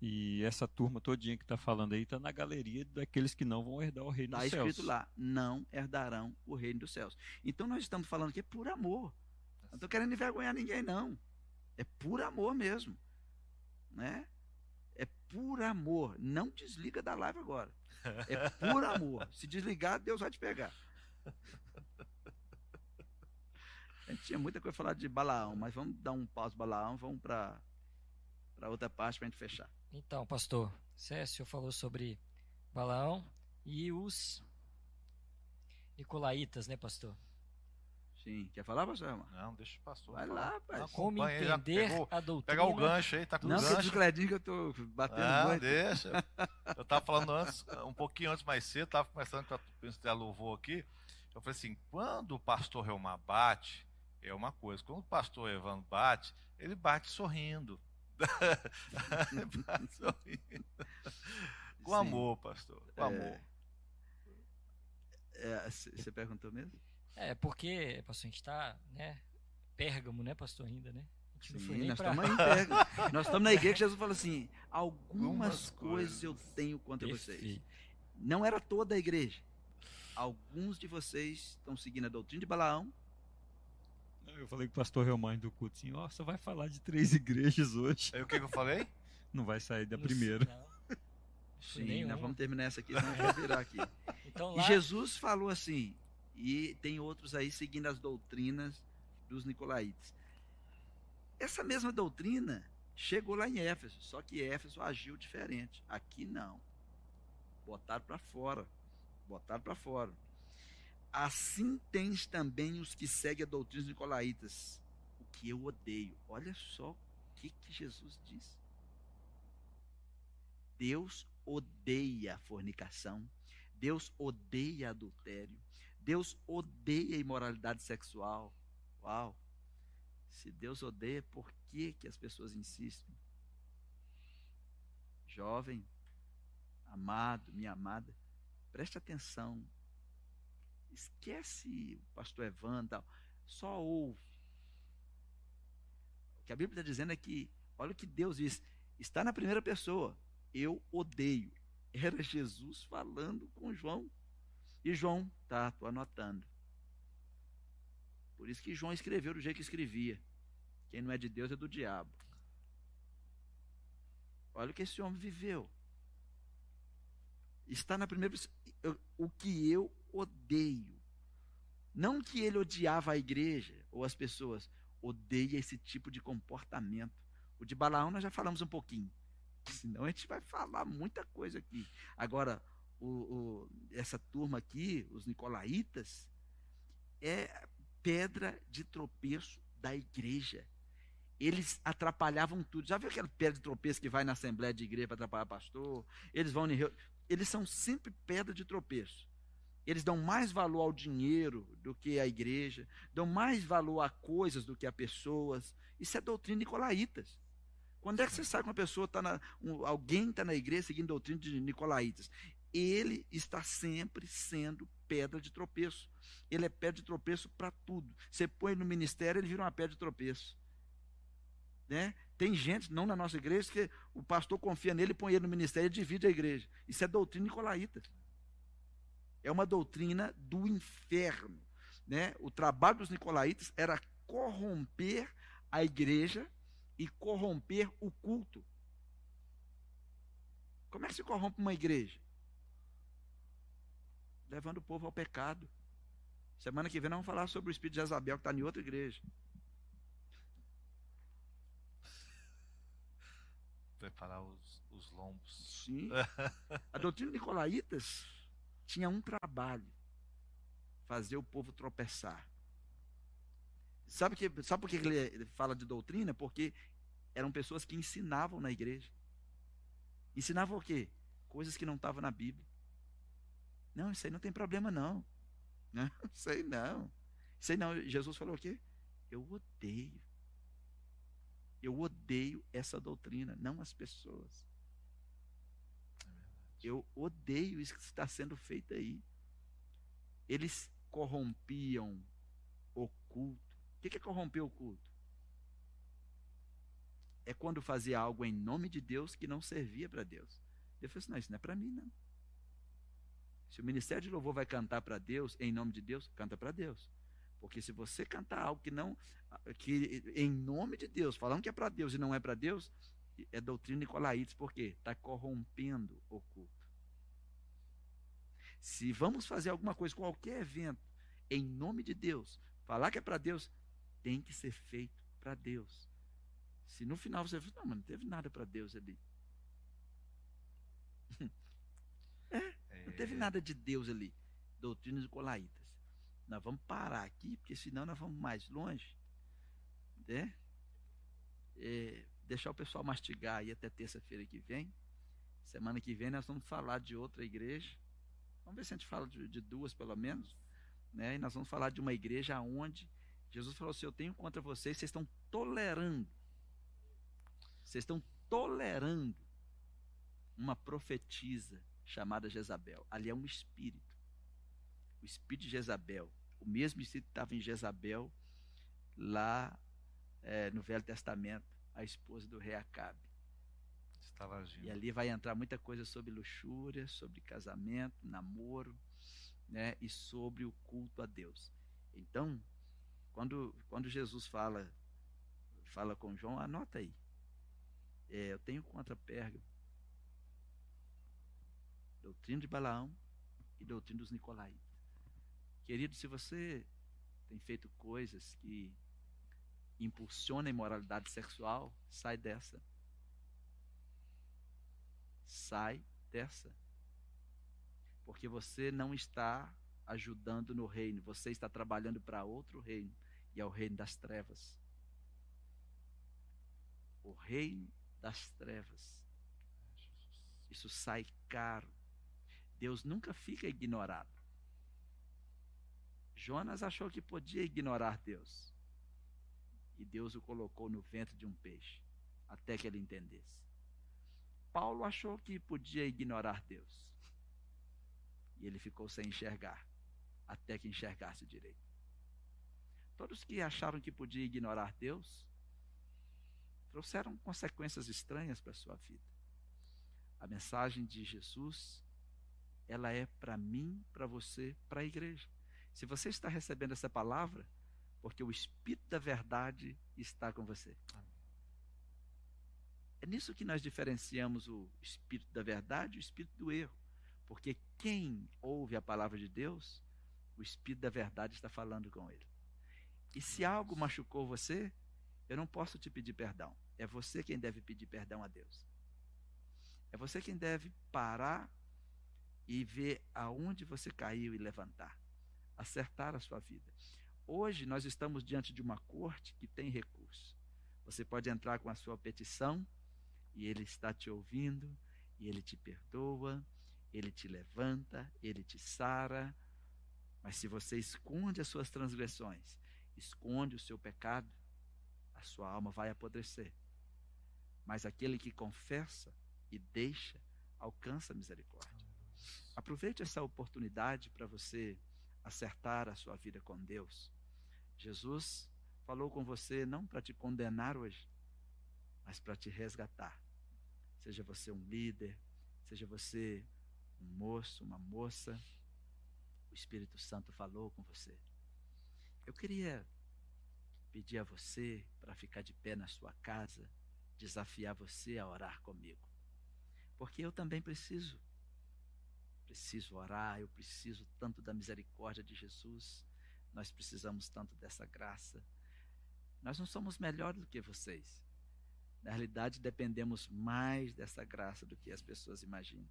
E essa turma todinha que está falando aí está na galeria daqueles que não vão herdar o reino tá dos céus. Está escrito lá, não herdarão o reino dos céus. Então nós estamos falando aqui por amor. Não estou querendo envergonhar ninguém, não. É por amor mesmo. Né? É por amor. Não desliga da live agora. É por amor. Se desligar, Deus vai te pegar. A gente tinha muita coisa a falar de Balaão, mas vamos dar um pause Balaão, vamos para outra parte para a gente fechar. Então, pastor, Cécio falou sobre Balaão e os Nicolaitas, né, pastor? Sim. Quer falar, pastor? Não, deixa o pastor. Vai falar, rapaz. Não, Como entender pegou, a doutrina. Pegar o gancho aí, tá com não, o gancho. Não, Cledinho que eu tô batendo Não, muito. deixa. Eu tava falando antes, um pouquinho antes, mais cedo, tava conversando com a ministra louvor aqui. Eu falei assim, quando o pastor Relmar bate, é uma coisa. Quando o pastor Evandro bate, ele bate sorrindo Com Sim. amor, pastor. Com É. amor. É, Você perguntou mesmo? É, porque, pastor, a gente está, né, Pérgamo, né, pastor, ainda, né? Sim, nós pra... estamos em Pérgamo. Nós estamos na igreja que Jesus falou assim: algumas coisas eu tenho contra vocês. Não era toda a igreja. Alguns de vocês estão seguindo a doutrina de Balaão. Eu falei com o pastor Reumães do culto assim, ó, você vai falar de três igrejas hoje. Aí o que, que eu falei? Não vai sair da primeira. não. Sim, nenhuma. nós vamos terminar essa aqui, senão vai virar aqui. Então E lá, Jesus falou assim, e tem outros aí seguindo as doutrinas dos nicolaítas. Essa mesma doutrina chegou lá em Éfeso, só que Éfeso agiu diferente. Aqui não. Botaram para fora. Botaram para fora. Assim tens também os que seguem a doutrina nicolaítas, o que eu odeio. Olha só o que, que Jesus diz. Deus odeia a fornicação, Deus odeia adultério. Deus odeia a imoralidade sexual. Uau! Se Deus odeia, por que, que as pessoas insistem? Jovem, amado, minha amada, preste atenção. Esquece o pastor Evandro, tal. só ouve. O que a Bíblia está dizendo é que, olha o que Deus diz, está na primeira pessoa. Eu odeio era Jesus falando com João. E João, tá, tô anotando. Por isso que João escreveu do jeito que escrevia. Quem não é de Deus é do diabo. Olha o que esse homem viveu. Está na primeira O que eu odeio. Não que ele odiava a igreja ou as pessoas. Odeia esse tipo de comportamento. O de Balaão nós já falamos um pouquinho. Senão a gente vai falar muita coisa aqui. Agora, o, o- essa turma aqui, os nicolaítas, é pedra de tropeço da igreja. Eles atrapalhavam tudo. Já viu aquela pedra de tropeço que vai na assembleia de igreja para atrapalhar pastor? Eles vão em Eles são sempre pedra de tropeço. Eles dão mais valor ao dinheiro do que à igreja, dão mais valor a coisas do que a pessoas. Isso é doutrina nicolaítas. Quando é que você sabe que uma pessoa está na. um- alguém está na igreja seguindo doutrina de Nicolaitas? Ele está sempre sendo pedra de tropeço. Ele é pedra de tropeço para tudo. Você põe no ministério, ele vira uma pedra de tropeço. Né? Tem gente, não na nossa igreja, que o pastor confia nele, põe ele no ministério e divide a igreja. Isso é doutrina nicolaíta. É uma doutrina do inferno. Né? O trabalho dos nicolaítas era corromper a igreja e corromper o culto. Como é que se corrompe uma igreja? Levando o povo ao pecado. Semana que vem nós vamos falar sobre o espírito de Jezabel que está em outra igreja. Preparar os, os lombos. Sim. A doutrina de Nicolaitas tinha um trabalho: fazer o povo tropeçar. Sabe, que, sabe por que ele fala de doutrina? Porque eram pessoas que ensinavam na igreja. Ensinavam o quê? Coisas que não estavam na Bíblia. Não, isso aí não tem problema, não. Não, isso aí não. Isso aí não. Jesus falou o quê? Eu odeio. Eu odeio essa doutrina, não as pessoas. Eu odeio isso que está sendo feito aí. Eles corrompiam o culto. O que é corromper o culto? É quando fazia algo em nome de Deus que não servia para Deus. Eu falei assim: não, isso não é para mim, não. Se o ministério de louvor vai cantar para Deus, em nome de Deus, canta para Deus. Porque se você cantar algo que não, que em nome de Deus, falando que é para Deus e não é para Deus, é doutrina Nicolaites, por quê? Está corrompendo o culto. Se vamos fazer alguma coisa, qualquer evento, em nome de Deus, falar que é para Deus, tem que ser feito para Deus. Se no final você fala, não, mas não teve nada para Deus ali. Não teve É, nada de Deus ali. Doutrinas Nicolaitas. Nós vamos parar aqui, porque senão nós vamos mais longe. Né? É, deixar o pessoal mastigar aí até terça-feira que vem. Semana que vem nós vamos falar de outra igreja. Vamos ver se a gente fala de, de duas, pelo menos. Né? E nós vamos falar de uma igreja onde Jesus falou assim: Eu tenho contra vocês, vocês estão tolerando. Vocês estão tolerando uma profetisa chamada Jezabel. Ali é um espírito. O espírito de Jezabel. O mesmo espírito que estava em Jezabel, lá é, no Velho Testamento, a esposa do rei Acabe. Estava agindo. E ali vai entrar muita coisa sobre luxúria, sobre casamento, namoro, né, e sobre o culto a Deus. Então, quando, quando Jesus fala fala com João, anota aí. É, eu tenho contra Pérgamo doutrina de Balaão e doutrina dos Nicolaitas. Querido, se você tem feito coisas que impulsionam a imoralidade sexual, sai dessa. Sai dessa. Porque você não está ajudando no reino, você está trabalhando para outro reino, e é o reino das trevas. O reino das trevas. Isso sai caro. Deus nunca fica ignorado. Jonas achou que podia ignorar Deus. E Deus o colocou no ventre de um peixe, até que ele entendesse. Paulo achou que podia ignorar Deus. E ele ficou sem enxergar, até que enxergasse direito. Todos que acharam que podia ignorar Deus, trouxeram consequências estranhas para a sua vida. A mensagem de Jesus ela é para mim, para você, para a igreja. Se você está recebendo essa palavra, porque o Espírito da verdade está com você. É nisso que nós diferenciamos o Espírito da verdade e o Espírito do erro. Porque quem ouve a palavra de Deus, o Espírito da verdade está falando com ele. E se algo machucou você, eu não posso te pedir perdão. É você quem deve pedir perdão a Deus. É você quem deve parar e ver aonde você caiu e levantar, acertar a sua vida. Hoje nós estamos diante de uma corte que tem recurso. Você pode entrar com a sua petição e ele está te ouvindo, e ele te perdoa, ele te levanta, ele te sara. Mas se você esconde as suas transgressões, esconde o seu pecado, a sua alma vai apodrecer. Mas aquele que confessa e deixa, alcança a misericórdia. Aproveite essa oportunidade para você acertar a sua vida com Deus. Jesus falou com você não para te condenar hoje, mas para te resgatar. Seja você um líder, seja você um moço, uma moça, o Espírito Santo falou com você. Eu queria pedir a você para ficar de pé na sua casa, desafiar você a orar comigo. Porque eu também preciso preciso orar, eu preciso tanto da misericórdia de Jesus, nós precisamos tanto dessa graça. Nós não somos melhores do que vocês. Na realidade, dependemos mais dessa graça do que as pessoas imaginam.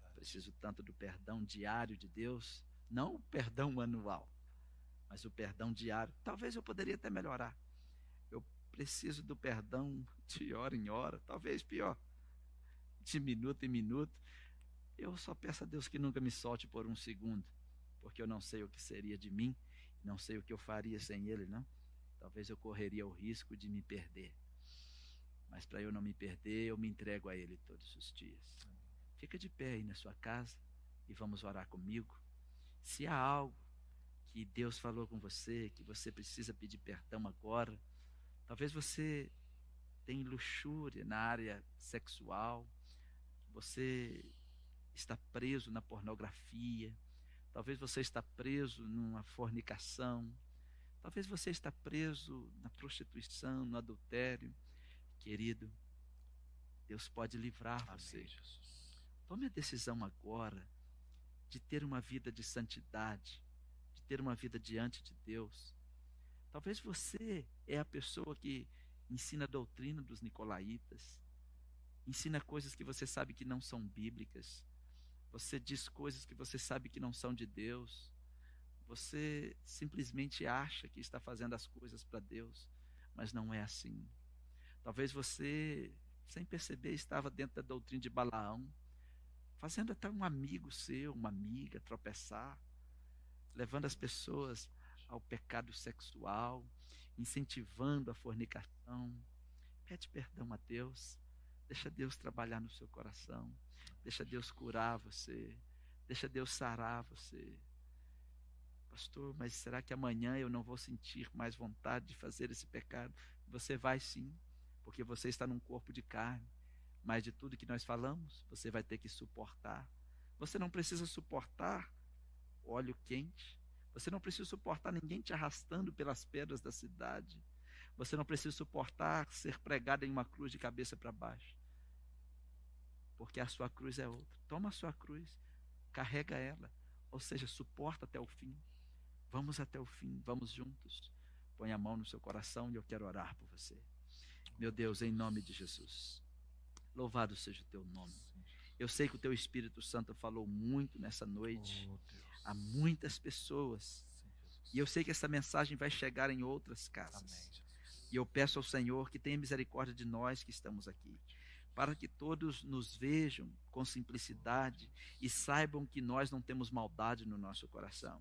Verdade. Preciso tanto do perdão diário de Deus, não o perdão anual, mas o perdão diário. Talvez eu poderia até melhorar. Eu preciso do perdão de hora em hora, talvez pior, de minuto em minuto. Eu só peço a Deus que nunca me solte por um segundo, porque eu não sei o que seria de mim, não sei o que eu faria sem Ele, não. Talvez eu correria o risco de me perder. Mas para eu não me perder, eu me entrego a Ele todos os dias. Fica de pé aí na sua casa e vamos orar comigo. Se há algo que Deus falou com você, que você precisa pedir perdão agora, talvez você tenha luxúria na área sexual, você está preso na pornografia, talvez você está preso numa fornicação, talvez você está preso na prostituição, no adultério. Querido, Deus pode livrar Amém, você. Jesus. Tome a decisão agora de ter uma vida de santidade, de ter uma vida diante de Deus. Talvez você é a pessoa que ensina a doutrina dos nicolaítas, ensina coisas que você sabe que não são bíblicas, você diz coisas que você sabe que não são de Deus. Você simplesmente acha que está fazendo as coisas para Deus, mas não é assim. Talvez você, sem perceber, estava dentro da doutrina de Balaão, fazendo até um amigo seu, uma amiga tropeçar, levando as pessoas ao pecado sexual, incentivando a fornicação. Pede perdão a Deus. Deixa Deus trabalhar no seu coração. Deixa Deus curar você. Deixa Deus sarar você. Pastor, mas será que amanhã eu não vou sentir mais vontade de fazer esse pecado? Você vai sim, porque você está num corpo de carne. Mas de tudo que nós falamos, você vai ter que suportar. Você não precisa suportar óleo quente. Você não precisa suportar ninguém te arrastando pelas pedras da cidade. Você não precisa suportar ser pregado em uma cruz de cabeça para baixo. Porque a sua cruz é outra. Toma a sua cruz, carrega ela. Ou seja, suporta até o fim. Vamos até o fim, vamos juntos. Põe a mão no seu coração e eu quero orar por você. Meu Deus, em nome de Jesus. Louvado seja o teu nome. Eu sei que o teu Espírito Santo falou muito nessa noite a muitas pessoas. E eu sei que essa mensagem vai chegar em outras casas. E eu peço ao Senhor que tenha misericórdia de nós que estamos aqui, para que todos nos vejam com simplicidade e saibam que nós não temos maldade no nosso coração.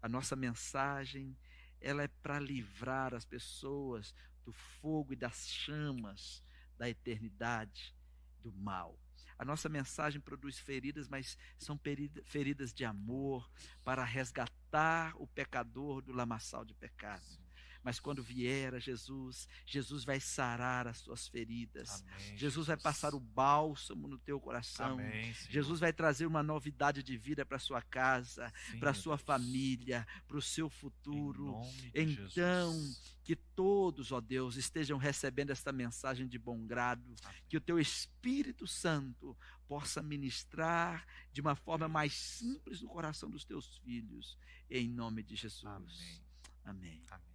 A nossa mensagem, ela é para livrar as pessoas do fogo e das chamas da eternidade, do mal. A nossa mensagem produz feridas, mas são feridas de amor para resgatar o pecador do lamaçal de pecado. Mas quando vier a Jesus, Jesus vai sarar as suas feridas. Amém, Jesus vai passar o bálsamo no teu coração. Amém, Jesus vai trazer uma novidade de vida para sua casa, para sua família, para o seu futuro. Então, que todos, ó Deus, estejam recebendo esta mensagem de bom grado, Amém. que o teu Espírito Santo possa ministrar de uma forma mais simples no coração dos teus filhos, em nome de Jesus. Amém. Amém. Amém.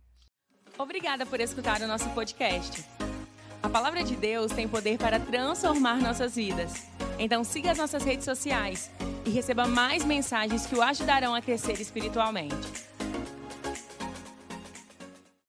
Obrigada por escutar o nosso podcast. A palavra de Deus tem poder para transformar nossas vidas. Então siga as nossas redes sociais e receba mais mensagens que o ajudarão a crescer espiritualmente.